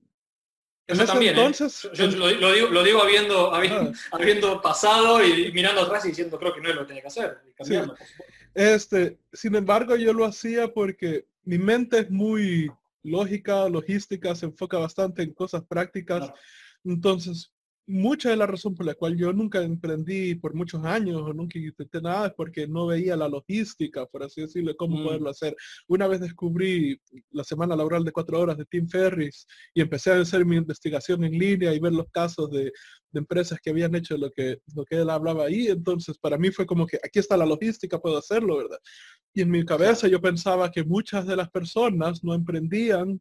en ese ¿eh? entonces... Yo, lo, digo, lo digo habiendo, ah. habiendo, pasado y mirando atrás y diciendo creo que no es lo que tenía que hacer. Este, sin embargo, yo lo hacía porque mi mente es muy lógica, logística, se enfoca bastante en cosas prácticas. Entonces, mucha de la razón por la cual yo nunca emprendí por muchos años o nunca intenté nada es porque no veía la logística, por así decirlo, cómo mm. poderlo hacer. Una vez descubrí la semana laboral de cuatro horas de Tim Ferris y empecé a hacer mi investigación en línea y ver los casos de, empresas que habían hecho lo que, lo que él hablaba ahí. Entonces, para mí fue como que aquí está la logística, puedo hacerlo, ¿verdad? Y en mi cabeza yo pensaba que muchas de las personas no emprendían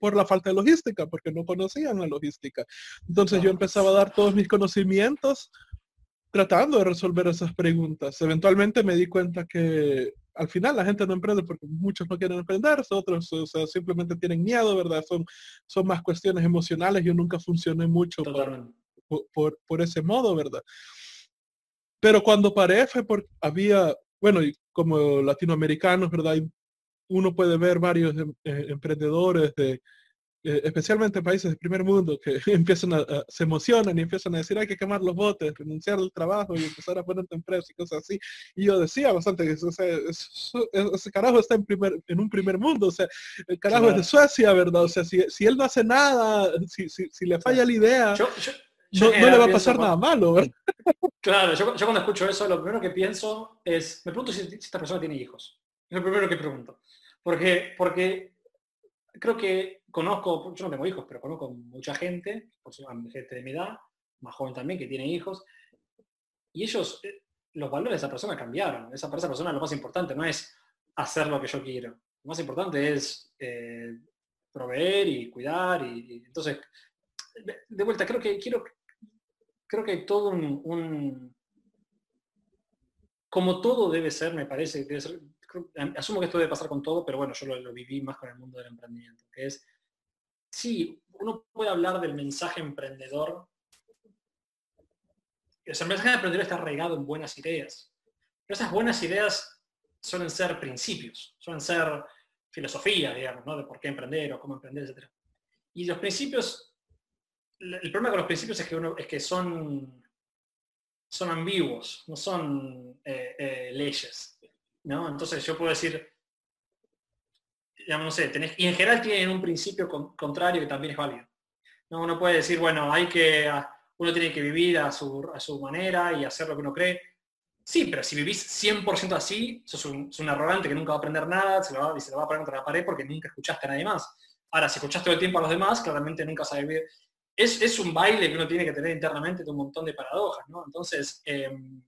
por la falta de logística, porque no conocían la logística. Entonces yo empezaba a dar todos mis conocimientos tratando de resolver esas preguntas. Eventualmente me di cuenta que al final la gente no emprende porque muchos no quieren emprender, otros o sea, simplemente tienen miedo, ¿verdad? Son, son más cuestiones emocionales. Yo nunca funcioné mucho por, por, ese modo, ¿verdad? Pero cuando paré fue porque había, bueno, y como latinoamericanos, ¿verdad? Uno puede ver varios em, eh, emprendedores de, eh, especialmente en países del primer mundo, que empiezan a, se emocionan y empiezan a decir hay que quemar los botes, renunciar al trabajo y empezar a poner tu empresa y cosas así. Y yo decía bastante que ese carajo está en, primer, en un primer mundo, o sea, el carajo es de Suecia, ¿verdad? O sea, si, si él no hace nada, si, si, le falla la idea, no, le va a pasar nada malo, ¿verdad? Claro, yo, yo, cuando escucho eso, lo primero que pienso es, me pregunto si, si esta persona tiene hijos. Es lo primero que pregunto. Porque, porque creo que conozco, yo no tengo hijos, pero conozco mucha gente, gente de mi edad, más joven también, que tiene hijos, y ellos, eh, los valores de esa persona cambiaron. Esa, para esa persona lo más importante no es hacer lo que yo quiero. Lo más importante es eh, proveer y cuidar. Y, entonces, de, vuelta, creo que quiero, creo que todo un, como todo debe ser, me parece, debe ser, asumo que esto debe pasar con todo, pero bueno, yo lo, viví más con el mundo del emprendimiento, que es, sí, uno puede hablar del mensaje emprendedor, el mensaje emprendedor está arraigado en buenas ideas, pero esas buenas ideas suelen ser principios, suelen ser filosofía, digamos, ¿no? De por qué emprender o cómo emprender, etc. Y los principios, el problema con los principios es que, uno, es que son, son ambiguos, no son eh, eh, leyes. ¿No? Entonces yo puedo decir, digamos, no sé, y en general tienen un principio contrario que también es válido. ¿no? Uno puede decir, bueno, hay que, ah, uno tiene que vivir a su, a su manera y hacer lo que uno cree. Sí, pero si vivís 100% así, sos un, un, arrogante que nunca va a aprender nada, se lo va, se lo va a poner contra la pared porque nunca escuchaste a nadie más. Ahora, si escuchaste todo el tiempo a los demás, claramente nunca a vivir. Es, es, un baile que uno tiene que tener internamente de un montón de paradojas, ¿no? Entonces, em,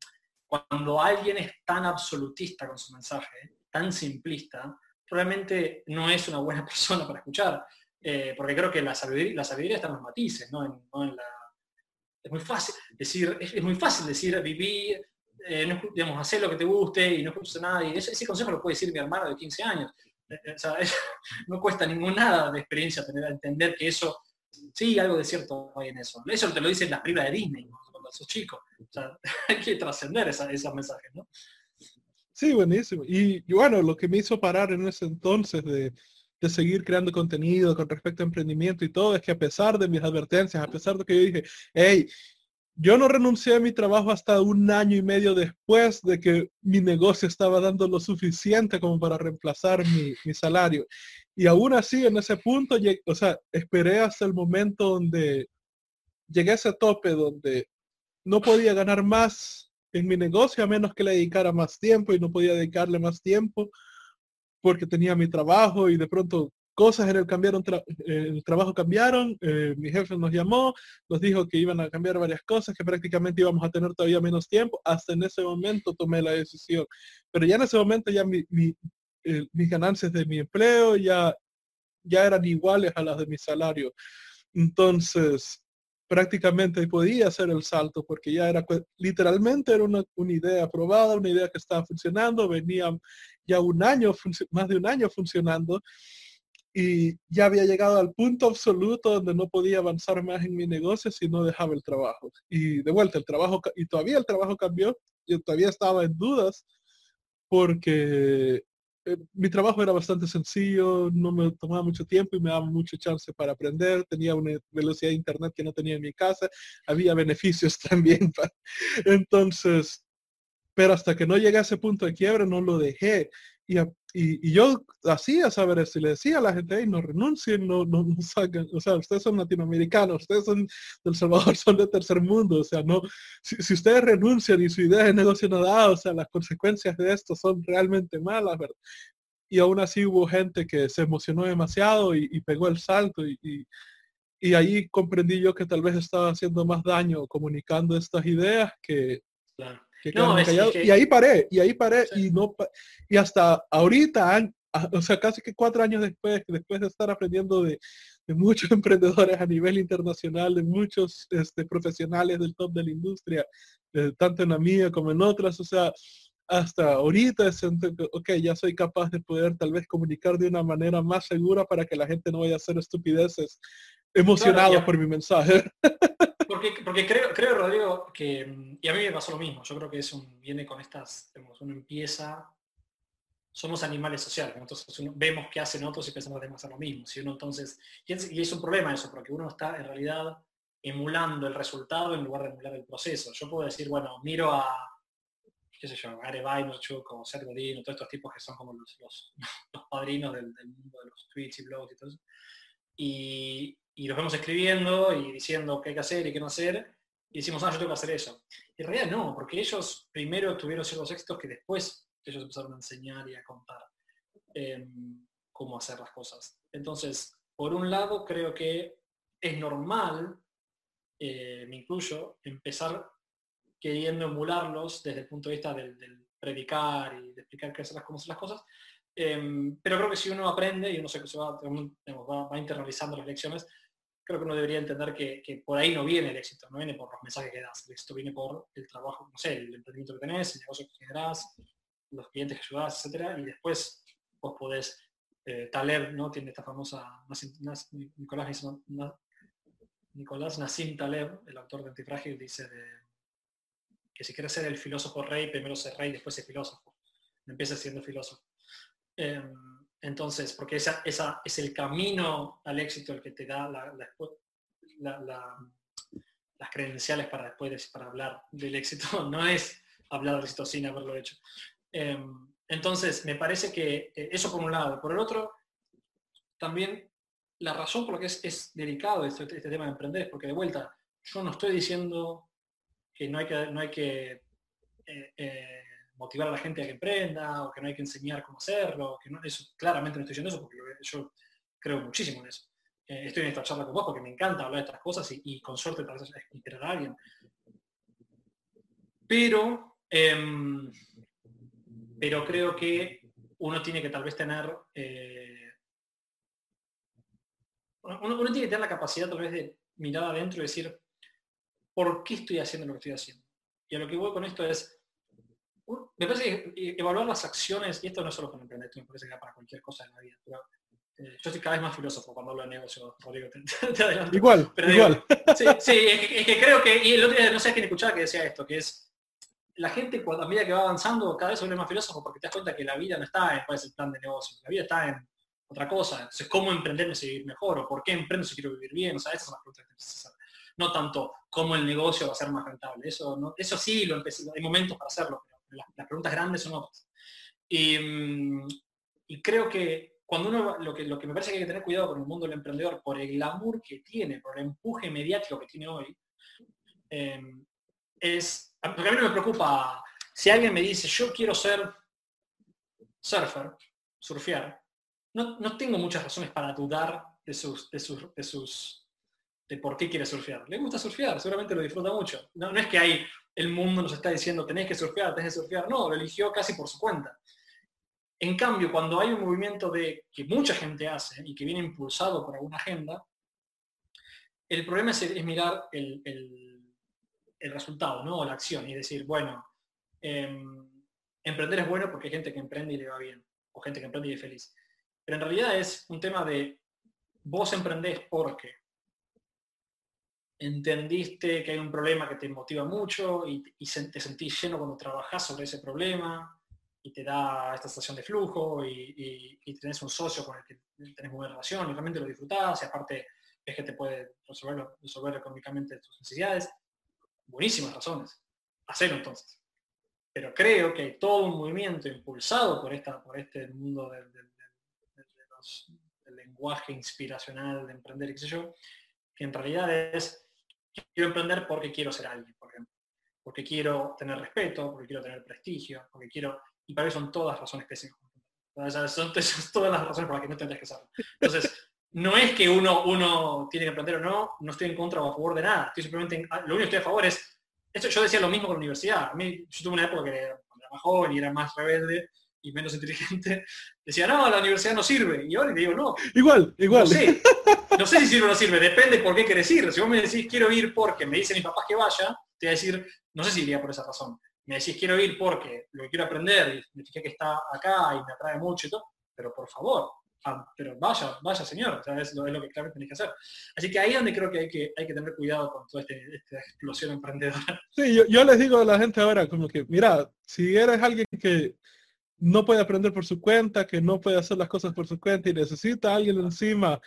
cuando alguien es tan absolutista con su mensaje, tan simplista, probablemente no es una buena persona para escuchar, eh, porque creo que la sabiduría, la está en los matices, no. Es muy fácil decir, es, muy fácil decir, vivir, eh, digamos, hacer lo que te guste y no escuches a nadie. Ese, ese consejo lo puede decir mi hermano de 15 años. Eh, sea, no cuesta ningún nada de experiencia tener a entender que eso, sí, algo de cierto hay en eso. Eso te lo dicen las primas de Disney sos chico. O sea, hay que trascender esos mensajes, ¿no? Sí, buenísimo. Y, bueno, lo que me hizo parar en ese entonces de, de, seguir creando contenido con respecto a emprendimiento y todo, es que a pesar de mis advertencias, a pesar de que yo dije, hey, yo no renuncié a mi trabajo hasta un año y medio después de que mi negocio estaba dando lo suficiente como para reemplazar mi, mi salario. Y aún así, en ese punto, o sea, esperé hasta el momento donde llegué a ese tope donde no podía ganar más en mi negocio a menos que le dedicara más tiempo y no podía dedicarle más tiempo porque tenía mi trabajo y de pronto cosas en el, cambiaron eh, el trabajo cambiaron, eh, mi jefe nos llamó, nos dijo que iban a cambiar varias cosas, que prácticamente íbamos a tener todavía menos tiempo, hasta en ese momento tomé la decisión. Pero ya en ese momento ya mi, mis ganancias de mi empleo ya, ya eran iguales a las de mi salario. Entonces, prácticamente podía hacer el salto porque ya era literalmente era una, una idea aprobada, una idea que estaba funcionando, venía ya un año, más de un año funcionando y ya había llegado al punto absoluto donde no podía avanzar más en mi negocio si no dejaba el trabajo. Y de vuelta, el trabajo, y todavía el trabajo cambió, yo todavía estaba en dudas porque eh, mi trabajo era bastante sencillo, no me tomaba mucho tiempo y me daba mucho chance para aprender, tenía una velocidad de internet que no tenía en mi casa, había beneficios también. Entonces, pero hasta que no llegué a ese punto de quiebra no lo dejé. Y, y, yo hacía saber eso y le decía a la gente, no renuncien, no, no, no o sea, ustedes son latinoamericanos, ustedes son del Salvador, son de tercer mundo, o sea, no, si, si ustedes renuncian y su idea de negocio no da, o sea, las consecuencias de esto son realmente malas, ¿verdad? Y aún así hubo gente que se emocionó demasiado y, pegó el salto y, y, ahí comprendí yo que tal vez estaba haciendo más daño comunicando estas ideas que, y ahí paré, y ahí paré, y no y hasta ahorita, o sea, casi que cuatro años después, después de estar aprendiendo de, muchos emprendedores a nivel internacional, de muchos este, profesionales del top de la industria, tanto en la mía como en otras, o sea, hasta ahorita siento que, ok, ya soy capaz de poder tal vez comunicar de una manera más segura para que la gente no vaya a hacer estupideces emocionados por mi mensaje. Porque, creo, creo, Rodrigo, que, y a mí me pasó lo mismo, yo creo que eso viene con estas, uno empieza, somos animales sociales, entonces vemos qué hacen otros y pensamos que tenemos que hacer lo mismo. Si uno entonces, y es, es un problema eso, porque uno está en realidad emulando el resultado en lugar de emular el proceso. Yo puedo decir, bueno, miro a, qué sé yo, Gary Vaynerchuk o Seth Godin, todos estos tipos que son como los, los, padrinos del, del, mundo de los tweets y blogs y todo eso. Y, los vemos escribiendo y diciendo qué hay que hacer y qué no hacer, y decimos, ah, yo tengo que hacer eso. Y en realidad no, porque ellos primero tuvieron ciertos éxitos que después ellos empezaron a enseñar y a contar em, cómo hacer las cosas. Entonces, por un lado, creo que es normal, eh, me incluyo, empezar queriendo emularlos desde el punto de vista del, predicar y de explicar qué hacer cómo hacer las cosas, em, pero creo que si uno aprende y uno se, va, va, va, internalizando las lecciones, creo que uno debería entender que, por ahí no viene el éxito, no viene por los mensajes que das, el éxito viene por el trabajo, no sé, el emprendimiento que tenés, el negocio que generás, los clientes que ayudás, etcétera, y después vos podés, eh, Taleb, ¿no? Tiene esta famosa, Nicolás, Nicolás Nassim Taleb, el autor de Antifrágil, dice que si quieres ser el filósofo rey, primero ser rey, después ser filósofo. Empieza siendo filósofo. Em, entonces, porque esa, esa es el camino al éxito el que te da las credenciales para después para hablar del éxito, no es hablar del éxito sin haberlo hecho. Em, entonces, me parece que eh, eso por un lado. Por el otro, también la razón por la que es, delicado este, este, tema de emprender es porque de vuelta, yo no estoy diciendo que no hay que, no hay que eh, eh, motivar a la gente a que emprenda o que no hay que enseñar cómo hacerlo, que no, eso claramente no estoy diciendo eso porque yo creo muchísimo en eso. Eh, estoy en esta charla con vos porque me encanta hablar de estas cosas y, con suerte tal vez inspirar a alguien. Pero, em, pero creo que uno tiene que tal vez tener, eh, uno, tiene que tener la capacidad tal vez de mirar adentro y decir, ¿por qué estoy haciendo lo que estoy haciendo? Y a lo que voy con esto es, me parece que evaluar las acciones, y esto no es solo con emprender, me parece que para cualquier cosa en la vida, pero eh, yo soy cada vez más filósofo cuando hablo de negocio, Rodrigo, te, Igual, pero igual. sí, sí es, que, creo que, y el otro día no sé quién escuchaba que decía esto, que es la gente cuando a medida que va avanzando cada vez se vuelve más filósofo porque te das cuenta que la vida no está en cuál es el plan de negocio, la vida está en otra cosa. Entonces, ¿cómo emprender si vivir mejor? ¿O por qué emprendo si quiero vivir bien? O sea, esas son las preguntas que necesitas No tanto cómo el negocio va a ser más rentable. Eso, no, eso sí, lo empecé, hay momentos para hacerlo, las, preguntas grandes son otras. Mm, y, creo que cuando uno, lo que, lo que me parece que hay que tener cuidado con el mundo del emprendedor, por el glamour que tiene, por el empuje mediático que tiene hoy, em, es porque a mí no me preocupa, si alguien me dice, yo quiero ser surfer, surfear, no, no tengo muchas razones para dudar de sus, de sus, de por qué quiere surfear. Le gusta surfear, seguramente lo disfruta mucho. No, no es que hay, el mundo nos está diciendo, tenés que surfear, tenés que surfear. No, lo eligió casi por su cuenta. En cambio, cuando hay un movimiento de, que mucha gente hace y que viene impulsado por alguna agenda, el problema es, mirar el, el, resultado, ¿no? O la acción y decir, bueno, em, emprender es bueno porque hay gente que emprende y le va bien, o gente que emprende y es feliz. Pero en realidad es un tema de vos emprendés porque entendiste que hay un problema que te motiva mucho y, te sentís lleno cuando trabajás sobre ese problema, y te da esta sensación de flujo y, y, tenés un socio con el que tenés buena relación y realmente lo disfrutás y aparte es que te puede resolver, económicamente tus necesidades. Buenísimas razones. Hacerlo entonces. Pero creo que hay todo un movimiento impulsado por, esta, por este mundo del, lenguaje inspiracional de emprender, qué sé yo, que en realidad es, quiero emprender porque quiero ser alguien, por ejemplo. Porque quiero tener respeto, porque quiero tener prestigio, porque quiero y para eso son todas razones que se Son todas las razones por las que no tendrías que hacerlo. Entonces, no es que uno, uno tiene que aprender o no, no estoy en contra o a favor de nada. Estoy simplemente, ah, lo único que estoy a favor es, esto yo decía lo mismo con la universidad. A mí, yo tuve una época que era más joven y era más rebelde y menos inteligente, decía, no, la universidad no sirve. Y ahora te digo, no. Igual, igual. No sé, no sé si sirve o no sirve, depende por qué querés ir. Si vos me decís, quiero ir porque me dicen mis papás que vaya, te voy a decir, no sé si iría por esa razón me decís quiero ir porque lo que quiero aprender y me fijé que está acá y me atrae mucho y todo, pero por favor, ah, pero vaya, vaya señor, es, lo, que claramente tenés que hacer. Así que ahí es donde creo que hay que, hay que tener cuidado con toda este, esta explosión emprendedora. Sí, yo, yo les digo a la gente ahora como que, mira, si eres alguien que no puede aprender por su cuenta, que no puede hacer las cosas por su cuenta y necesita a alguien encima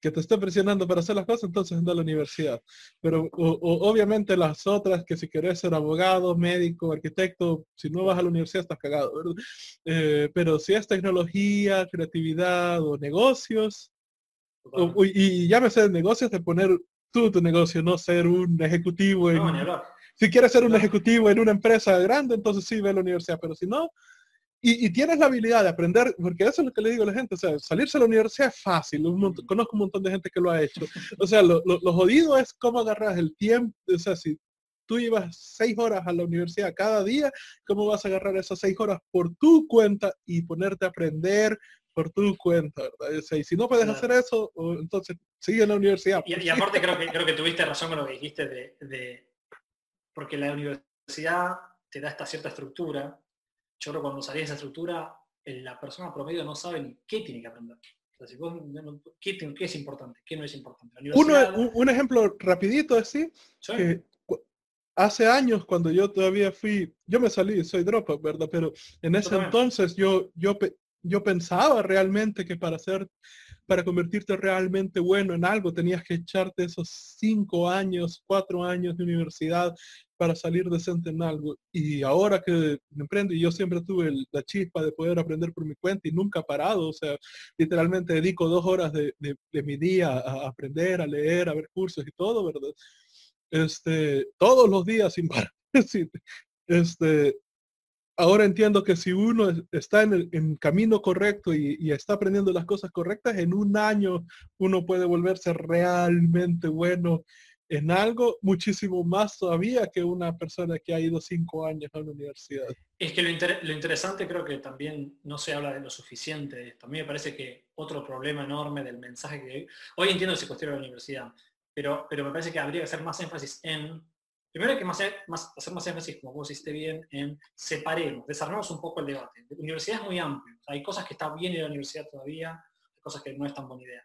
que te esté presionando para hacer las cosas, entonces anda a la universidad. Pero obviamente las otras, que si querés ser abogado, médico, arquitecto, si no vas a la universidad estás cagado, ¿verdad? Eh, pero si es tecnología, creatividad o negocios, y llámese negocios de poner tú tu negocio, no ser un ejecutivo. En, si quieres ser un ejecutivo en una empresa grande, entonces sí ve a la universidad, pero si no, y, tienes la habilidad de aprender, porque eso es lo que le digo a la gente, o sea, salirse a la universidad es fácil, conozco un montón de gente que lo ha hecho. O sea, lo, jodido es cómo agarras el tiempo, o sea, si tú ibas seis horas a la universidad cada día, ¿cómo vas a agarrar esas seis horas por tu cuenta y ponerte a aprender por tu cuenta, ¿verdad? O sea, y si no puedes hacer eso, entonces sigue en la universidad. Y, aparte creo que, creo que tuviste razón con lo que dijiste de, de, porque la universidad te da esta cierta estructura yo creo que cuando salís de esa estructura, la persona promedio no sabe ni qué tiene que aprender. ¿qué, es importante? ¿Qué no es importante? un, ejemplo rapidito así, que hace años cuando yo todavía fui, yo me salí, soy dropout, ¿verdad? Pero en ese entonces yo, yo, yo pensaba realmente que para hacer para convertirte realmente bueno en algo tenías que echarte esos cinco años, cuatro años de universidad para salir decente en algo. Y ahora que emprendo, y yo siempre tuve la chispa de poder aprender por mi cuenta y nunca parado, o sea, literalmente dedico dos horas de, mi día a aprender, a leer, a ver cursos y todo, ¿verdad? Este, todos los días sin parar. este, ahora entiendo que si uno está en el camino correcto y, está aprendiendo las cosas correctas, en un año uno puede volverse realmente bueno en algo, muchísimo más todavía que una persona que ha ido cinco años a la universidad. Es que lo, interesante creo que también no se habla de lo suficiente de esto. A mí me parece que otro problema enorme del mensaje que... Hoy entiendo que se cuestiona la universidad, pero, pero me parece que habría que hacer más énfasis en Primero hay que hacer más, énfasis, como vos hiciste bien, en separemos, desarmemos un poco el debate. La universidad es muy amplia. Hay cosas que están bien en la universidad todavía, hay cosas que no es tan buena idea.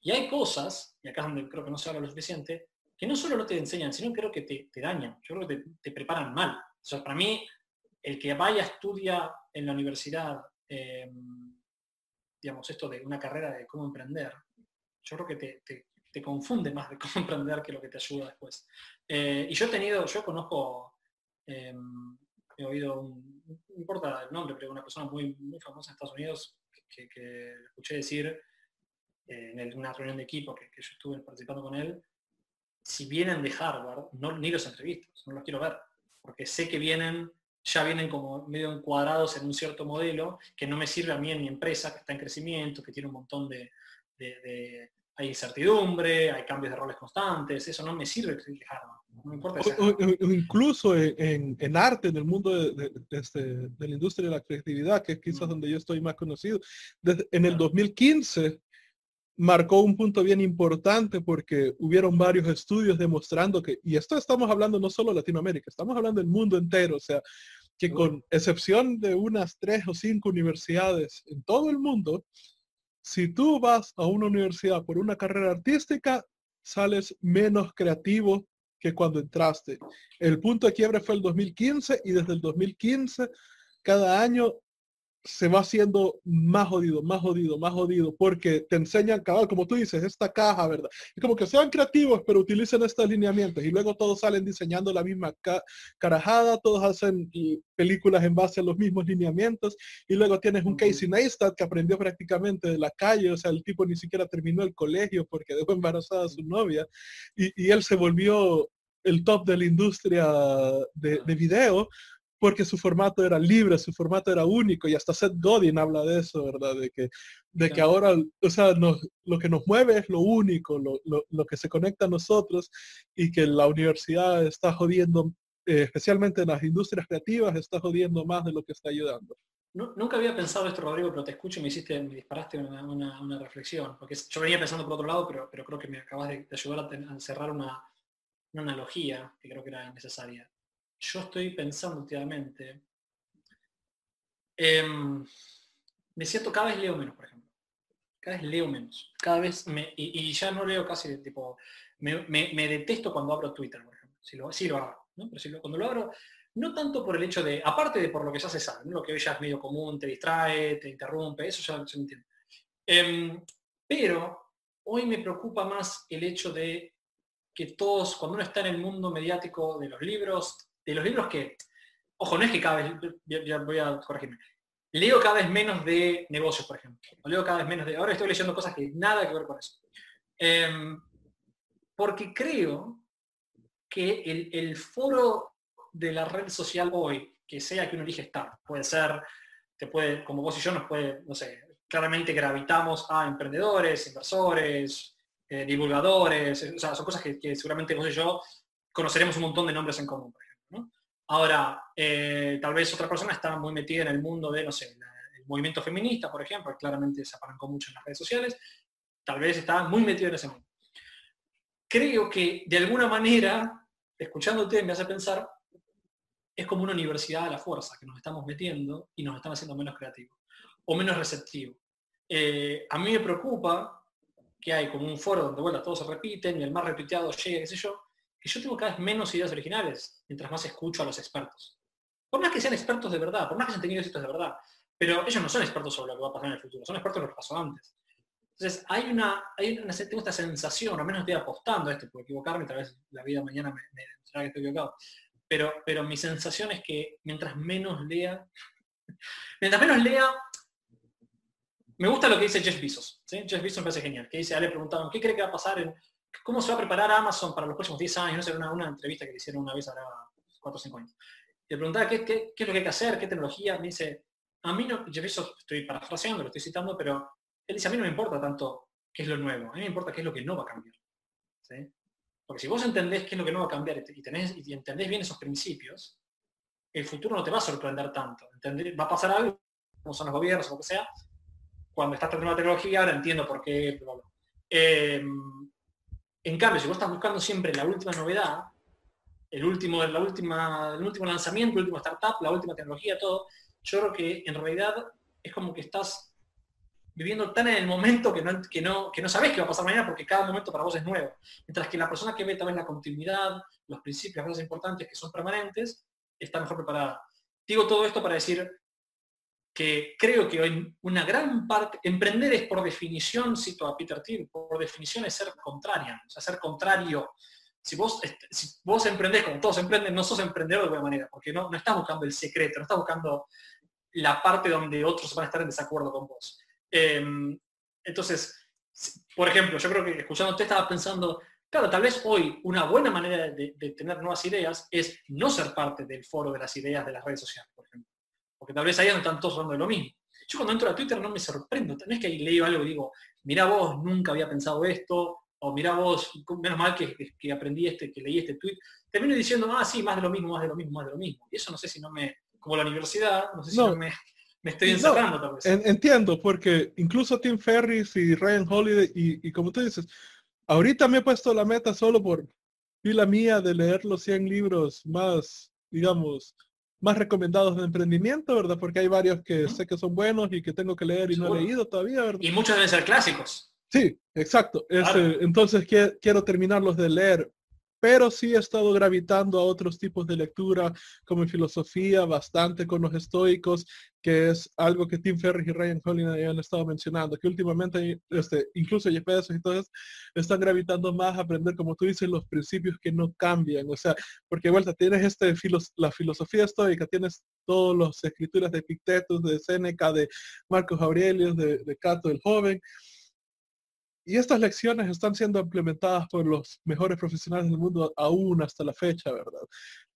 Y hay cosas, y acá es donde creo que no se habla lo suficiente, que no solo no te enseñan, sino creo que te, dañan. Yo creo que te, preparan mal. O sea, para mí, el que vaya a estudia en la universidad, em, digamos, esto de una carrera de cómo emprender, yo creo que te confunde más de cómo emprender que lo que te ayuda después. Eh, y yo he tenido, yo conozco, em, he oído, no importa el nombre, pero una persona muy, famosa en Estados Unidos que, escuché decir eh, en una reunión de equipo que, yo estuve participando con él, si vienen de Harvard, ni los entrevistas, no los quiero ver. porque sé que vienen, ya vienen como medio encuadrados en un cierto modelo que no me sirve a mí en mi empresa, que está en crecimiento, que tiene un montón de, hay incertidumbre, hay cambios de roles constantes, eso no me sirve No importa incluso en, arte, en el mundo este, de, la industria de la creatividad, que es quizás donde yo estoy más conocido, en el 2015 marcó un punto bien importante porque hubieron varios estudios demostrando que, y esto estamos hablando no solo de Latinoamérica, estamos hablando del mundo entero, o sea, que con excepción de unas tres o cinco universidades en todo el mundo, si tú vas a una universidad por una carrera artística, sales menos creativo que cuando entraste. El punto de quiebre fue el 2015 y desde el 2015 cada año se va haciendo más jodido, más jodido, más jodido, porque te enseñan, cabal, como tú dices, esta caja, ¿verdad? Es como que sean creativos, pero utilicen estos lineamientos y luego todos salen diseñando la misma carajada, todos hacen películas en base a los mismos lineamientos y luego tienes un Casey Neistat que aprendió prácticamente de la calle, o sea, el tipo ni siquiera terminó el colegio porque dejó embarazada a su novia y, él se volvió el top de la industria de, de video porque su formato era libre, su formato era único, y hasta Seth Godin habla de eso, ¿verdad? De que, de que ahora, o sea, lo que nos mueve es lo único, lo, que se conecta a nosotros, y que la universidad está jodiendo, eh, especialmente en las industrias creativas, está jodiendo más de lo que está ayudando. nunca había pensado esto, Rodrigo, pero te escucho y me hiciste, me disparaste una, reflexión, porque yo venía pensando por otro lado, pero, pero creo que me acabas de, ayudar a, cerrar una, una analogía que creo que era necesaria yo estoy pensando últimamente, em, me siento cada vez leo menos, por ejemplo. Cada vez leo menos. Cada vez me, y, ya no leo casi, tipo, me, detesto cuando abro Twitter, por ejemplo. Si lo, si lo hago, ¿no? Pero si lo, cuando lo abro, no tanto por el hecho de, aparte de por lo que ya se sabe, lo que hoy ya es medio común, te distrae, te interrumpe, eso ya se entiende. Em, pero hoy me preocupa más el hecho de que todos, cuando uno está en el mundo mediático de los libros, de los libros que, ojo, no es que cada vez, ya, voy a corregirme, leo cada vez menos de negocios, por ejemplo. leo cada vez menos de, ahora estoy leyendo cosas que nada que ver con eso. Em, porque creo que el, foro de la red social hoy, que sea que uno elige estar, puede ser, te puede, como vos y yo nos puede, no sé, claramente gravitamos a emprendedores, inversores, eh, divulgadores, o sea, son cosas que, seguramente vos y yo conoceremos un montón de nombres en común. Ahora, eh, tal vez otra persona está muy metida en el mundo de, no sé, el movimiento feminista, por ejemplo, claramente se apalancó mucho en las redes sociales, tal vez está muy metido en ese mundo. Creo que de alguna manera, escuchándote, me hace pensar, es como una universidad a la fuerza que nos estamos metiendo y nos están haciendo menos creativos o menos receptivos. Eh, a mí me preocupa que hay como un foro donde bueno, todos se repiten y el más repiteado llega, qué sé yo, que yo tengo cada vez menos ideas originales mientras más escucho a los expertos. Por más que sean expertos de verdad, por más que hayan tenido éxitos de verdad, pero ellos no son expertos sobre lo que va a pasar en el futuro, son expertos en lo que pasó antes. Entonces, hay una, hay una, tengo esta sensación, al menos estoy apostando a esto, por equivocarme, tal vez la vida mañana me, me que estoy equivocado, pero, pero mi sensación es que mientras menos lea, mientras menos lea, me gusta lo que dice Jeff Bezos. Jeff Bezos me parece genial, que dice, a le preguntaron, ¿qué cree que va a pasar en cómo se va a preparar Amazon para los próximos 10 años, no sé, una, una entrevista que le hicieron una vez ahora 4 o 5 años. Le preguntaba ¿qué, es lo que hay que hacer, qué tecnología, me dice, a mí no, yo eso estoy parafraseando, lo estoy citando, pero él dice, a mí no me importa tanto qué es lo nuevo, a mí me importa qué es lo que no va a cambiar. Porque si vos entendés qué es lo que no va a cambiar y, tenés, y entendés bien esos principios, el futuro no te va a sorprender tanto. Va a pasar algo, como son los gobiernos o lo que sea, cuando estás tratando la tecnología, ahora entiendo por qué, eh, en cambio, si vos estás buscando siempre la última novedad, el último, la última, el último lanzamiento, el último startup, la última tecnología, todo, yo creo que en realidad es como que estás viviendo tan en el momento que no, que no, que no sabes qué va a pasar mañana porque cada momento para vos es nuevo. Mientras que la persona que ve también la continuidad, los principios, las cosas importantes que son permanentes, está mejor preparada. Digo todo esto para decir, que creo que hoy una gran parte, emprender es por definición, cito a Peter Thiel, por definición es ser contraria, o sea, ser contrario. Si vos, vos emprendés como todos emprenden, no sos emprendedor de alguna manera, porque no, no estás buscando el secreto, no estás buscando la parte donde otros van a estar en desacuerdo con vos. Em, entonces, por ejemplo, yo creo que escuchándote estaba pensando, Claro, tal vez hoy una buena manera de, tener nuevas ideas es no ser parte del foro de las ideas de las redes sociales, por ejemplo. Porque tal vez ahí no están todos hablando de lo mismo. Yo cuando entro a Twitter no me sorprendo. No es que ahí leo algo y digo, mira vos, nunca había pensado esto, o mira vos, menos mal que, que, aprendí este, que leí este tweet. Termino diciendo, ah, sí, más de lo mismo, más de lo mismo, más de lo mismo. Y eso no sé si no me, como la universidad, no sé si no, me, estoy encerrando tal vez. entiendo, porque incluso Tim Ferris y Ryan Holiday, y, y como tú dices, Ahorita me he puesto la meta solo por la mía de leer los 100 libros más, digamos, más recomendados de emprendimiento, ¿verdad? Porque hay varios que sé que son buenos y que tengo que leer y no he leído todavía, ¿verdad? Y muchos deben ser clásicos. Sí, exacto. Este, entonces quiero terminarlos de leer pero sí he estado gravitando a otros tipos de lectura, como en filosofía, bastante con los estoicos, que es algo que Tim Ferriss y Ryan Holiday han estado mencionando, que últimamente, este, incluso Jeff Bezos y todos, están gravitando más a aprender, como tú dices, los principios que no cambian, o sea, porque vuelta tienes este la filosofía estoica, tienes todas las escrituras de Epictetus, de Séneca, de Marcos Aurelius, de Cato el Joven, y estas lecciones están siendo implementadas por los mejores profesionales del mundo aún hasta la fecha, ¿verdad?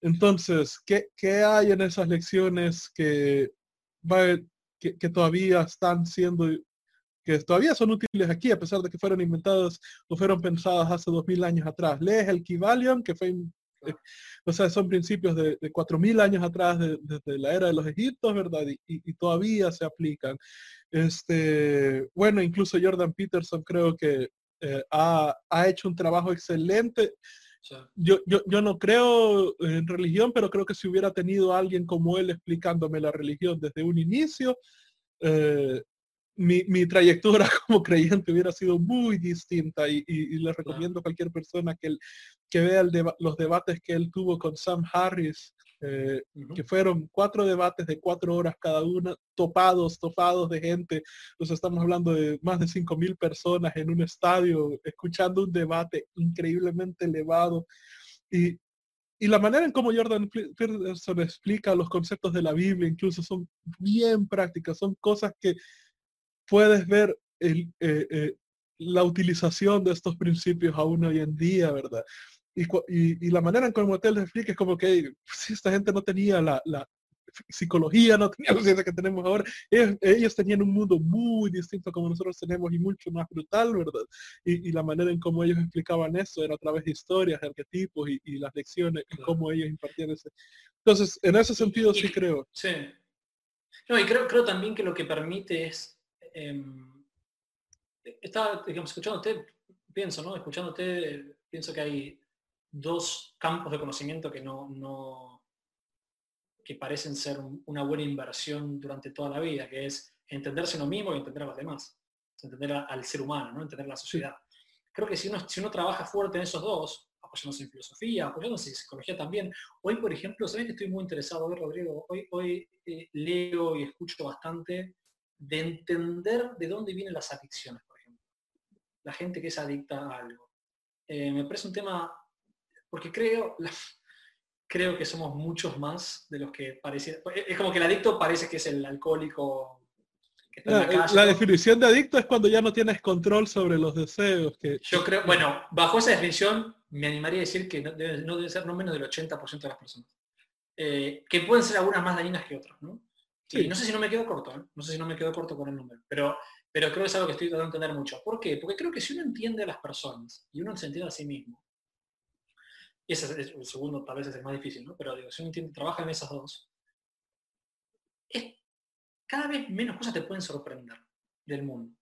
Entonces, ¿qué, hay en esas lecciones que, que, todavía están siendo, que todavía son útiles aquí, a pesar de que fueron inventadas o fueron pensadas hace dos mil años atrás? Lees el Kivalion, que fue, eh, o sea, son principios de, cuatro mil años atrás, desde la era de los egiptos, ¿verdad? y todavía se aplican. Este, bueno, incluso Jordan Peterson creo que eh, ha, hecho un trabajo excelente. Yo, yo, no creo en religión, pero creo que si hubiera tenido alguien como él explicándome la religión desde un inicio, eh, mi, trayectoria como creyente hubiera sido muy distinta y, le recomiendo a cualquier persona que, que vea los debates que él tuvo con Sam Harris eh, que fueron cuatro debates de cuatro horas cada una, topados, topados de gente. Nos estamos hablando de más de cinco mil personas en un estadio, escuchando un debate increíblemente elevado. Y, y la manera en cómo Jordan Peterson explica los conceptos de la Biblia, incluso son bien prácticas, son cosas que puedes ver el, eh, eh, la utilización de estos principios aún hoy en día, ¿verdad? Y, la manera en que el motel explica es como que si esta gente no tenía la, psicología, no tenía la ciencia que tenemos ahora. Ellos, tenían un mundo muy distinto como nosotros tenemos y mucho más brutal, ¿verdad? Y, la manera en cómo ellos explicaban eso era a través de historias, arquetipos y, las lecciones y cómo ellos impartían ese. Entonces, en ese sentido sí creo. Sí. No, y creo, creo también que lo que permite es... Em, estaba, digamos, escuchándote, pienso, ¿no? Escuchándote, pienso que hay dos campos de conocimiento que no, no que parecen ser una buena inversión durante toda la vida, que es entenderse uno mismo y entender a los demás, entender al ser humano, ¿no? entender la sociedad. Creo que si uno, si uno trabaja fuerte en esos dos, apoyándose en filosofía, apoyándose en psicología también, hoy por ejemplo, saben que estoy muy interesado, ver Rodrigo, hoy, hoy eh, leo y escucho bastante de entender de dónde vienen las adicciones, por ejemplo. La gente que es adicta a algo. Eh, me parece un tema porque creo, creo que somos muchos más de los que parece. Es como que el adicto parece que es el alcohólico. la, definición de adicto es cuando ya no tienes control sobre los deseos. Que... Yo creo, bueno, bajo esa definición me animaría a decir que no debe, ser no menos del 80% de las personas. Eh, que pueden ser algunas más dañinas que otras, ¿no? no sé si no me quedo corto, ¿eh? no sé si no me quedo corto con el número, pero, pero creo que es algo que estoy tratando de entender mucho. ¿Por qué? Porque creo que si uno entiende a las personas y uno se entiende a sí mismo, y ese es el segundo, tal vez es el más difícil, ¿no? Pero digo, si uno trabaja en esas dos, cada vez menos cosas te pueden sorprender del mundo.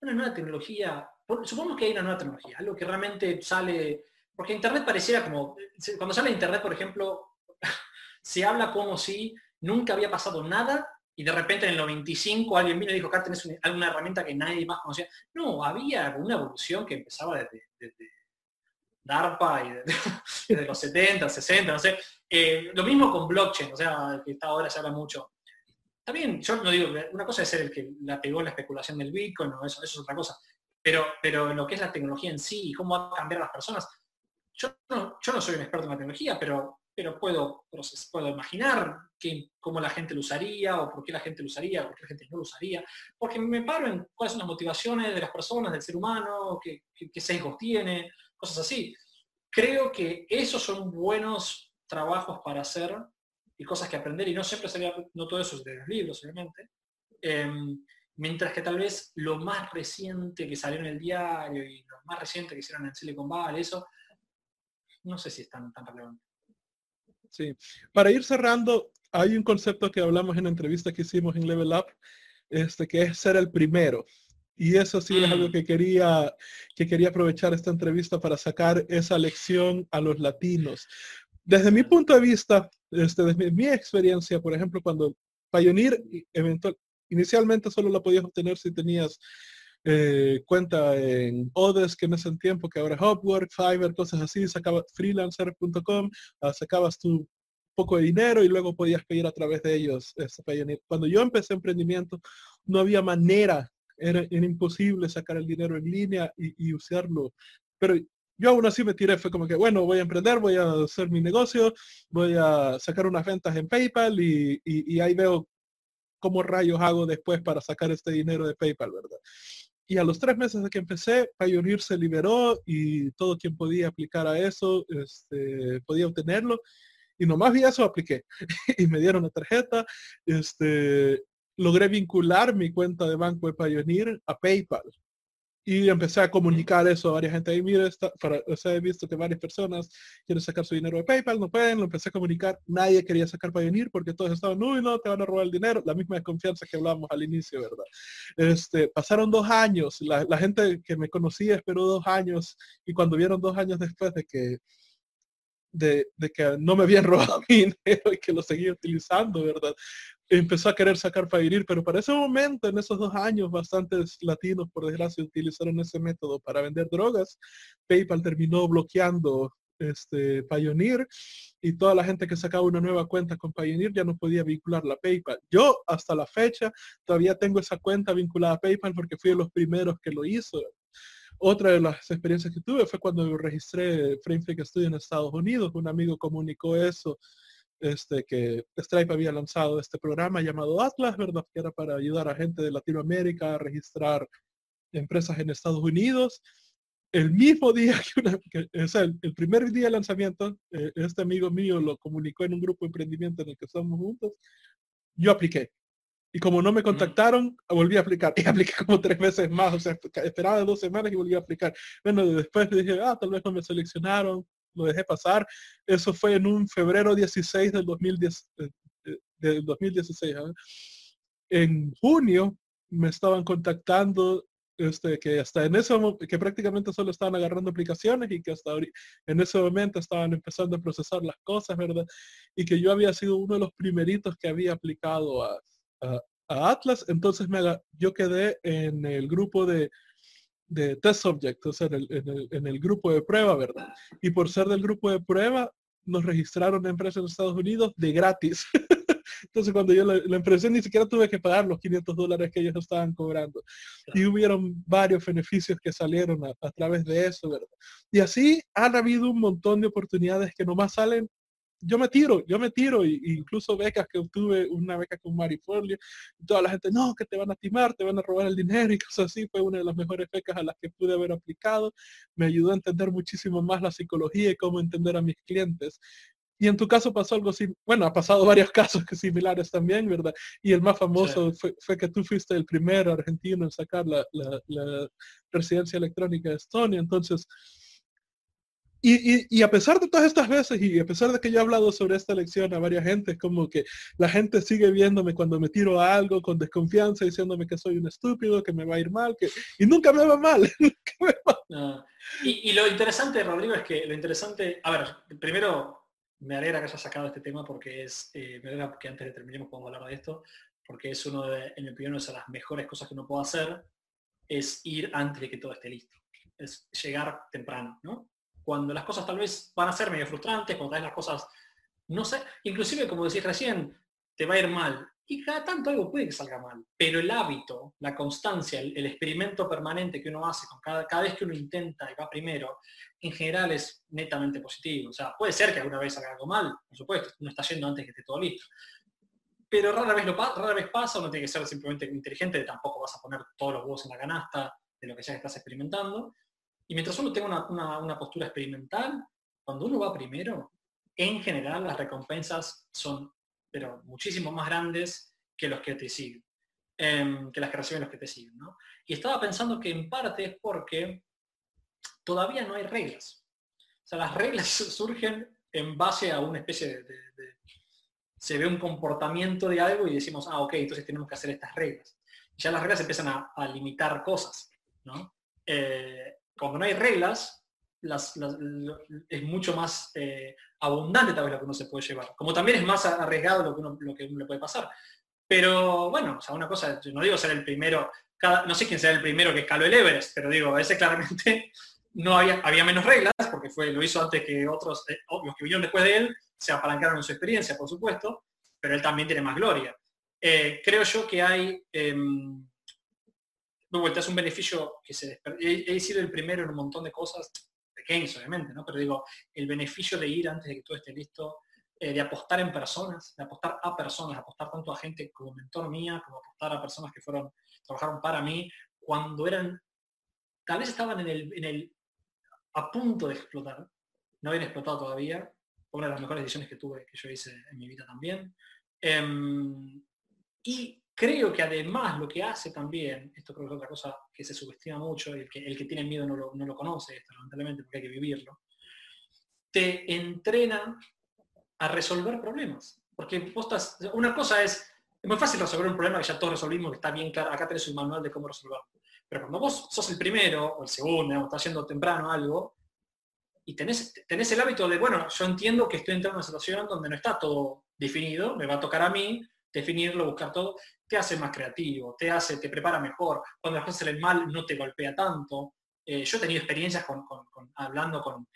una nueva tecnología, supongamos que hay una nueva tecnología, algo que realmente sale, porque Internet pareciera como, cuando sale Internet, por ejemplo, se habla como si nunca había pasado nada y de repente en el 95 alguien vino y dijo, acá tenés alguna herramienta que nadie más conocía. No, había una evolución que empezaba desde DARPA y desde los 70, 60, no sé. Eh, lo mismo con blockchain, o sea, que está ahora se habla mucho. También, yo no digo, una cosa es ser el que la pegó la especulación del Bitcoin, o eso, eso es otra cosa. Pero, pero lo que es la tecnología en sí y cómo va a cambiar a las personas, yo no, soy un experto en la tecnología, pero pero puedo, puedo imaginar que, cómo la gente lo usaría, o por qué la gente lo usaría, o por qué la gente no lo usaría, porque me paro en cuáles son las motivaciones de las personas, del ser humano, qué, qué, sesgos tiene, cosas así. Creo que esos son buenos trabajos para hacer y cosas que aprender, y no siempre sería, no todo eso es de los libros, obviamente. Em, mientras que tal vez lo más reciente que salió en el diario y lo más reciente que hicieron en Silicon Valley, eso, no sé si es tan, tan relevante. Sí. Para ir cerrando, hay un concepto que hablamos en la entrevista que hicimos en Level Up, este, que es ser el primero. Y eso sí es algo mm. que quería, que quería aprovechar esta entrevista para sacar esa lección a los latinos. Desde mi punto de vista, este, desde mi experiencia, por ejemplo, cuando Pioneer eventual, inicialmente solo la podías obtener si tenías eh, cuenta en Odes, que en ese tiempo, que ahora es Upwork, Fiverr, cosas así, sacabas freelancer.com, ah, sacabas tu poco de dinero y luego podías pedir a través de ellos. Cuando yo empecé emprendimiento, no había manera, era, imposible sacar el dinero en línea y, usarlo. Pero yo aún así me tiré, fue como que, bueno, voy a emprender, voy a hacer mi negocio, voy a sacar unas ventas en PayPal y, ahí veo cómo rayos hago después para sacar este dinero de PayPal, ¿verdad? Y a los tres meses de que empecé, Pioneer se liberó y todo quien podía aplicar a eso este, podía obtenerlo. Y nomás vi eso, apliqué. y me dieron la tarjeta. Este, logré vincular mi cuenta de banco de Pioneer a PayPal y empecé a comunicar eso a varias gente. Y mire, está, para, o he visto que varias personas quieren sacar su dinero de PayPal, no pueden, lo empecé a comunicar. Nadie quería sacar para porque todos estaban, uy, no, te van a robar el dinero. La misma desconfianza que hablábamos al inicio, ¿verdad? Este, pasaron dos años, la, la gente que me conocía esperó dos años y cuando vieron dos años después de que de, de, que no me habían robado mi dinero y que lo seguía utilizando, ¿verdad? Empezó a querer sacar Pioneer, pero para ese momento, en esos dos años, bastantes latinos, por desgracia, utilizaron ese método para vender drogas. PayPal terminó bloqueando este Pioneer y toda la gente que sacaba una nueva cuenta con Pioneer ya no podía vincular la PayPal. Yo hasta la fecha todavía tengo esa cuenta vinculada a PayPal porque fui de los primeros que lo hizo. Otra de las experiencias que tuve fue cuando registré FrameFake Studio en Estados Unidos. Un amigo comunicó eso este, que Stripe había lanzado este programa llamado Atlas, ¿verdad? Que era para ayudar a gente de Latinoamérica a registrar empresas en Estados Unidos. El mismo día que, una, o sea, el, primer día de lanzamiento, eh, este amigo mío lo comunicó en un grupo de emprendimiento en el que estamos juntos, yo apliqué. Y como no me contactaron, volví a aplicar. Y apliqué como tres veces más. O sea, esperaba dos semanas y volví a aplicar. Bueno, después dije, ah, tal vez no me seleccionaron lo dejé pasar. Eso fue en un febrero 16 del 2010, eh, eh, del 2016. ¿ah? En junio me estaban contactando este, que hasta en ese que prácticamente solo estaban agarrando aplicaciones y que hasta en ese momento estaban empezando a procesar las cosas, ¿verdad? Y que yo había sido uno de los primeritos que había aplicado a, a, Atlas, entonces me, yo quedé en el grupo de de test subject, o sea, en el, en, el, grupo de prueba, ¿verdad? Y por ser del grupo de prueba, nos registraron empresas en Estados Unidos de gratis. Entonces cuando yo la, la, empresa ni siquiera tuve que pagar los 500 dólares que ellos estaban cobrando. Y hubieron varios beneficios que salieron a, a, través de eso, ¿verdad? Y así han habido un montón de oportunidades que nomás salen yo me tiro, yo me tiro, y, incluso becas que obtuve, una beca con Marifolio, y toda la gente, no, que te van a timar, te van a robar el dinero y cosas así, fue una de las mejores becas a las que pude haber aplicado, me ayudó a entender muchísimo más la psicología y cómo entender a mis clientes. Y en tu caso pasó algo así, bueno, ha pasado varios casos que similares también, ¿verdad? Y el más famoso fue, fue, que tú fuiste el primer argentino en sacar la, la, la residencia electrónica de Estonia, entonces y, a pesar de todas estas veces y a pesar de que yo he hablado sobre esta lección a varias gente, es como que la gente sigue viéndome cuando me tiro a algo con desconfianza, diciéndome que soy un estúpido, que me va a ir mal, que y nunca me va mal. Y, lo interesante, Rodrigo, es que lo interesante, a ver, primero me alegra que hayas sacado este tema porque es, eh, me alegra que antes de terminemos podamos hablar de esto, porque es uno de, en mi opinión, es de las mejores cosas que uno puede hacer, es ir antes de que todo esté listo, es llegar temprano, ¿no? Cuando las cosas tal vez van a ser medio frustrantes, cuando tal vez las cosas, no sé, inclusive como decís recién, te va a ir mal. Y cada tanto algo puede que salga mal, pero el hábito, la constancia, el, experimento permanente que uno hace con cada, vez que uno intenta y va primero, en general es netamente positivo. O sea, puede ser que alguna vez salga algo mal, por supuesto, uno está yendo antes que esté todo listo. Pero rara vez, rara vez pasa, uno tiene que ser simplemente inteligente, tampoco vas a poner todos los huevos en la canasta de lo que ya estás experimentando. Y mientras uno tenga una, una postura experimental, cuando uno va primero, en general las recompensas son pero muchísimo más grandes que los que te siguen, em, que las que reciben los que te siguen. Y estaba pensando que en parte es porque todavía no hay reglas. O sea, las reglas surgen en base a una especie de, se ve un comportamiento de algo y decimos, ah, ok, entonces tenemos que hacer estas reglas. ya las reglas empiezan a, limitar cosas. ¿no? Eh, cuando no hay reglas, es mucho más eh, abundante tal vez lo que uno se puede llevar. Como también es más arriesgado lo que uno, lo que le puede pasar. Pero bueno, o sea, una cosa, yo no digo ser el primero, no sé quién será el primero que escaló el Everest, pero digo, a veces claramente no había, había menos reglas, porque fue, lo hizo antes que otros, eh, los que vinieron después de él, se apalancaron en su experiencia, por supuesto, pero él también tiene más gloria. Eh, creo yo que hay, eh, vuelta, es un beneficio que se he, he sido el primero en un montón de cosas, pequeños obviamente, ¿no? Pero digo, el beneficio de ir antes de que todo esté listo, eh, de apostar en personas, de apostar a personas, apostar tanto a gente como mentor mía, como apostar a personas que fueron, trabajaron para mí, cuando eran, tal vez estaban en el, en el a punto de explotar, no habían explotado todavía, una de las mejores decisiones que tuve, que yo hice en mi vida también. Em, y Creo que además lo que hace también, esto creo que es otra cosa que se subestima mucho, el que, el que tiene miedo no lo, conoce, esto, lamentablemente, porque hay que vivirlo, te entrena a resolver problemas. Porque vos una cosa es, es muy fácil resolver un problema que ya todos resolvimos, que está bien claro, acá tenés un manual de cómo resolverlo. Pero cuando vos sos el primero o el segundo, o estás haciendo temprano algo, y tenés, tenés el hábito de, bueno, yo entiendo que estoy entrando en una situación donde no está todo definido, me va a tocar a mí definirlo, buscar todo, te hace más creativo, te hace, te prepara mejor. Cuando las cosas salen mal, no te golpea tanto. Eh, yo he tenido experiencias con, hablando con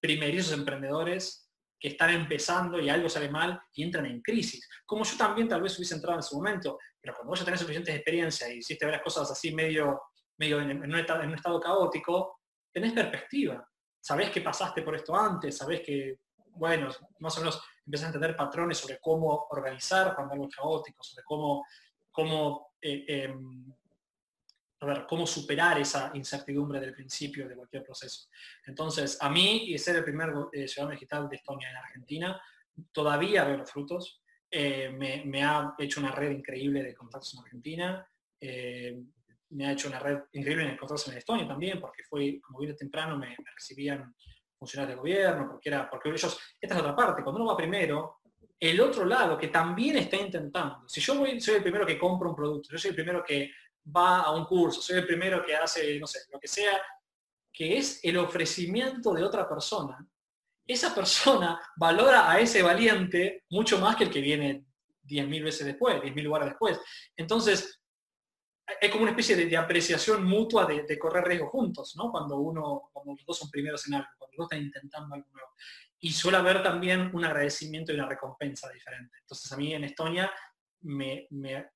primerizos emprendedores que están empezando y algo sale mal y entran en crisis. Como yo también tal vez hubiese entrado en su momento, pero cuando vos ya tenés suficientes experiencias y hiciste ver las cosas así medio, medio en, un estado, en un estado caótico, tenés perspectiva. Sabés que pasaste por esto antes, sabés que, bueno, más o menos empiezas a entender patrones sobre cómo organizar cuando algo es caótico, sobre cómo, cómo, eh, em, cómo superar esa incertidumbre del principio de cualquier proceso. Entonces, a mí, y ser el primer eh, ciudadano digital de Estonia en Argentina, todavía veo los frutos. Eh, me, ha hecho una red increíble de contactos en Argentina. me ha hecho una red increíble en contactos en Estonia también, porque fue, como vine temprano, me recibían funcionarios de gobierno, porque, era, porque ellos, esta es otra parte, cuando uno va primero, el otro lado que también está intentando, si yo soy el primero que compra un producto, yo soy el primero que va a un curso, soy el primero que hace, no sé, lo que sea, que es el ofrecimiento de otra persona, esa persona valora a ese valiente mucho más que el que viene 10.000 veces después, 10.000 lugares después. Entonces, es como una especie de, apreciación mutua de, correr riesgo juntos, ¿no? Cuando uno, cuando los dos son primeros en algo, cuando los dos están intentando algo nuevo. Y suele haber también un agradecimiento y una recompensa diferente. Entonces a mí en Estonia me, me,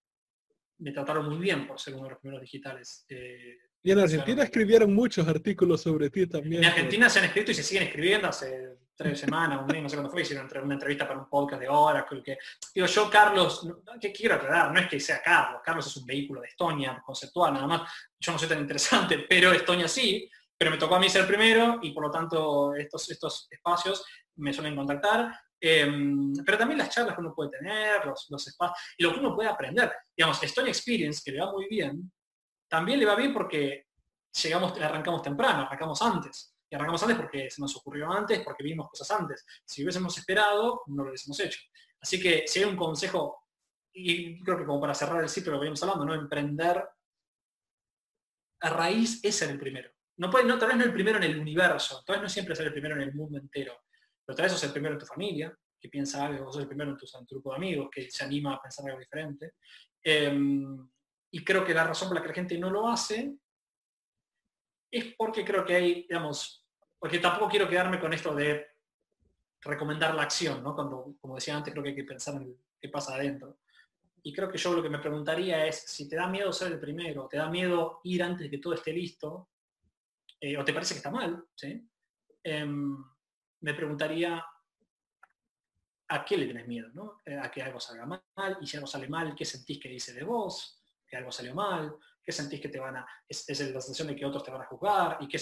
trataron muy bien por ser uno de los primeros digitales. Eh, y en Argentina escribieron muchos artículos sobre ti también. En Argentina se han escrito y se siguen escribiendo hace tres semanas, un mes, no sé cuándo fue, hicieron una entrevista para un podcast de Oracle. Que, digo, yo, Carlos, que quiero aclarar, no es que sea Carlos, Carlos es un vehículo de Estonia, conceptual, nada más. Yo no soy tan interesante, pero Estonia sí, pero me tocó a mí ser primero y por lo tanto estos, estos espacios me suelen contactar. Em, pero también las charlas que uno puede tener, los, los espacios, y lo que uno puede aprender. Digamos, Estonia Experience, que le va muy bien, también le va bien porque llegamos, arrancamos temprano, arrancamos antes. Y arrancamos antes porque se nos ocurrió antes, porque vimos cosas antes. Si hubiésemos esperado, no lo hubiésemos hecho. Así que si hay un consejo, y creo que como para cerrar el ciclo lo que venimos hablando, ¿no? Emprender a raíz es ser el primero. No puede, no, tal vez no el primero en el universo, tal vez no siempre ser el primero en el mundo entero, pero tal vez sos el primero en tu familia, que piensa algo, sos el primero en tu, grupo de amigos, que se anima a pensar algo diferente. Em, y creo que la razón por la que la gente no lo hace es porque creo que hay, digamos, porque tampoco quiero quedarme con esto de recomendar la acción, ¿no? Cuando, como decía antes, creo que hay que pensar en qué pasa adentro. Y creo que yo lo que me preguntaría es, si te da miedo ser el primero, te da miedo ir antes de que todo esté listo, eh, o te parece que está mal, ¿sí? Em, me preguntaría, ¿a qué le tienes miedo? ¿no? Eh, a que algo salga mal, y si algo sale mal, ¿qué sentís que dice de vos? Que algo salió mal, ¿qué sentís que te van a, es, la sensación de que otros te van a juzgar? ¿Y, qué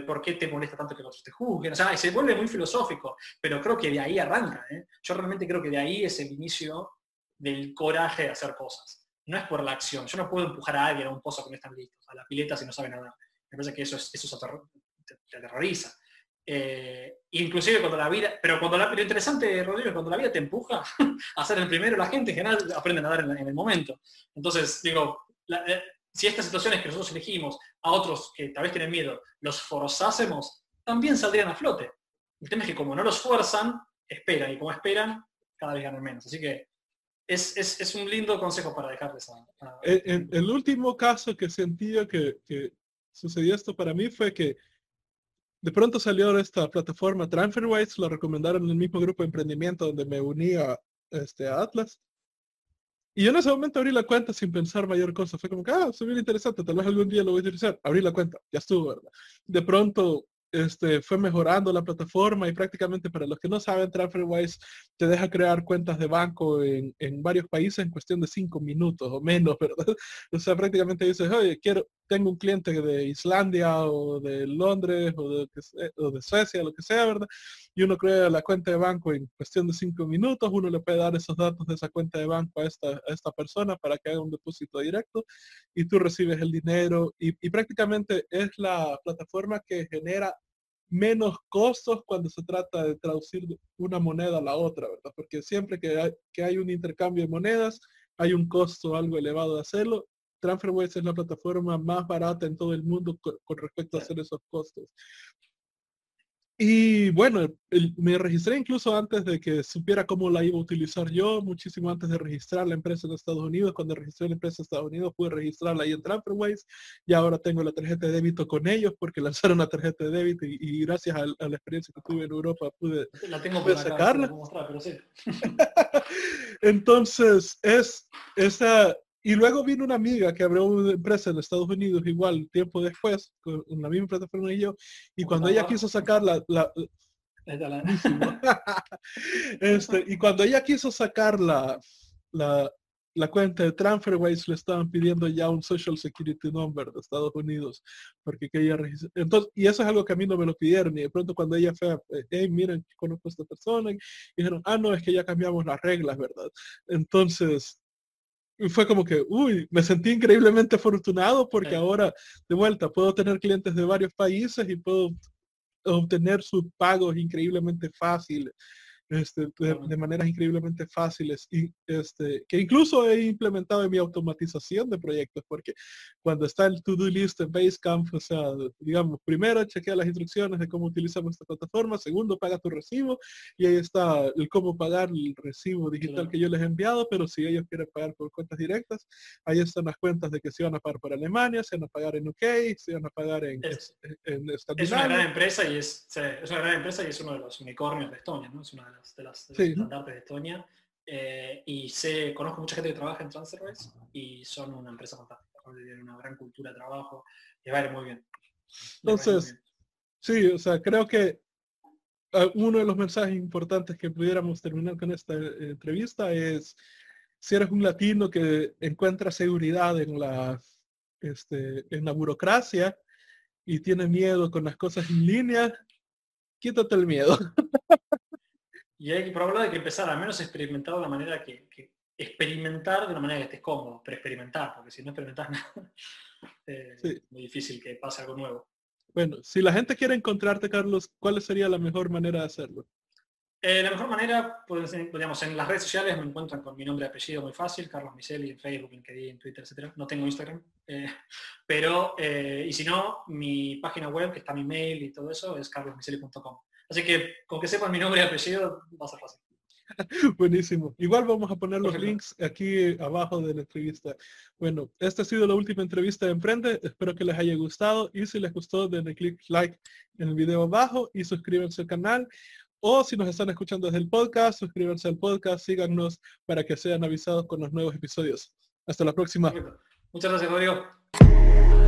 por qué te molesta tanto que otros te juzguen? O sea, se vuelve muy filosófico, pero creo que de ahí arranca. ¿eh? Yo realmente creo que de ahí es el inicio del coraje de hacer cosas. No es por la acción. Yo no puedo empujar a alguien a un pozo que no están listos, a la pileta si no sabe nada. Me parece que eso, es, eso te, aterroriza. Eh, inclusive cuando la vida, pero cuando la, lo interesante, Rodrigo, cuando la vida te empuja a ser el primero, la gente en general aprende a nadar en, el momento. Entonces, digo, eh, si estas situaciones que nosotros elegimos a otros que tal vez tienen miedo, los forzásemos, también saldrían a flote. El tema es que como no los fuerzan, esperan, y como esperan, cada vez ganan menos. Así que es, un lindo consejo para dejarles a... En, el último caso que sentí que, que sucedió esto para mí fue que de pronto salió esta plataforma TransferWise, lo recomendaron en el mismo grupo de emprendimiento donde me unía este, a Atlas. Y yo en ese momento abrí la cuenta sin pensar mayor cosa. Fue como que, ah, es bien interesante, tal vez algún día lo voy a utilizar. Abrí la cuenta, ya estuvo, ¿verdad? De pronto este, fue mejorando la plataforma y prácticamente para los que no saben, TransferWise te deja crear cuentas de banco en, varios países en cuestión de cinco minutos o menos, ¿verdad? O sea, prácticamente dices, oye, quiero, tengo un cliente de Islandia o de Londres o de, Suecia, lo que sea, ¿verdad? Y uno crea la cuenta de banco en cuestión de cinco minutos, uno le puede dar esos datos de esa cuenta de banco a esta, a esta persona para que haga un depósito directo y tú recibes el dinero y, y prácticamente es la plataforma que genera menos costos cuando se trata de traducir una moneda a la otra, ¿verdad? Porque siempre que hay, que hay un intercambio de monedas, hay un costo algo elevado de hacerlo. TransferWise es la plataforma más barata en todo el mundo con respecto a hacer esos costos. Y bueno, me registré incluso antes de que supiera cómo la iba a utilizar yo, muchísimo antes de registrar la empresa en Estados Unidos. Cuando registré la empresa en Estados Unidos pude registrarla ahí en TransferWise y ahora tengo la tarjeta de débito con ellos porque lanzaron la tarjeta de débito y, gracias a, la experiencia que tuve en Europa pude, la tengo pude sacarla. Entonces, es esa y luego vino una amiga que abrió una empresa en Estados Unidos igual tiempo después, con la misma plataforma y yo, y cuando ella quiso sacar la, este, y cuando ella quiso sacar la, la, la cuenta de TransferWise le estaban pidiendo ya un Social Security Number de Estados Unidos porque quería registrar. Entonces, y eso es algo que a mí no me lo pidieron. Y de pronto cuando ella fue, hey, miren, conozco a esta persona, y dijeron, ah, no, es que ya cambiamos las reglas, ¿verdad? Entonces, fue como que, uy, me sentí increíblemente afortunado porque ahora, de vuelta, puedo tener clientes de varios países y puedo obtener sus pagos increíblemente fácil este, de, maneras increíblemente fáciles y este, que incluso he implementado en mi automatización de proyectos porque cuando está el to-do list en Basecamp, o sea, digamos, primero chequea las instrucciones de cómo utilizamos esta plataforma, segundo paga tu recibo y ahí está el cómo pagar el recibo digital que yo les he enviado, pero si ellos quieren pagar por cuentas directas, ahí están las cuentas de que se van a pagar por Alemania, se van a pagar en UK, se van a pagar en, es, Es una gran empresa y es, es una gran empresa y es uno de los unicornios de Estonia, ¿no? Es una de de, las, los estandartes de Estonia. Eh, y sé, conozco mucha gente que trabaja en TransferWise y son una empresa fantástica, tienen una gran cultura de trabajo y va a ir muy bien. Entonces, sí, o sea, creo que ah, uno de los mensajes importantes que pudiéramos terminar con esta eh, entrevista es si eres un latino que encuentra seguridad en la, este, en la burocracia y tiene miedo con las cosas en línea, quítate el miedo. Y hay que probar de que empezar al menos a experimentar de la manera que, experimentar de una manera que estés cómodo, pero experimentar, porque si no experimentas nada, eh, es muy difícil que pase algo nuevo. Bueno, si la gente quiere encontrarte, Carlos, ¿cuál sería la mejor manera de hacerlo? Eh, la mejor manera, pues, digamos, en las redes sociales me encuentran con mi nombre y apellido muy fácil, Carlos Miseli, en Facebook, LinkedIn, Twitter, etc. No tengo Instagram. Eh, pero, y si no, mi página web, que está mi mail y todo eso, es carlosmiseli.com. Así que con que sepan mi nombre y apellido va a ser fácil. Buenísimo. Igual vamos a poner los links aquí abajo de la entrevista. Bueno, esta ha sido la última entrevista de Emprende. Espero que les haya gustado y si les gustó denle click like en el video abajo y suscríbanse al canal. o si nos están escuchando desde el podcast, suscríbanse al podcast, síganos para que sean avisados con los nuevos episodios. Hasta la próxima. Muchas gracias, Rodrigo.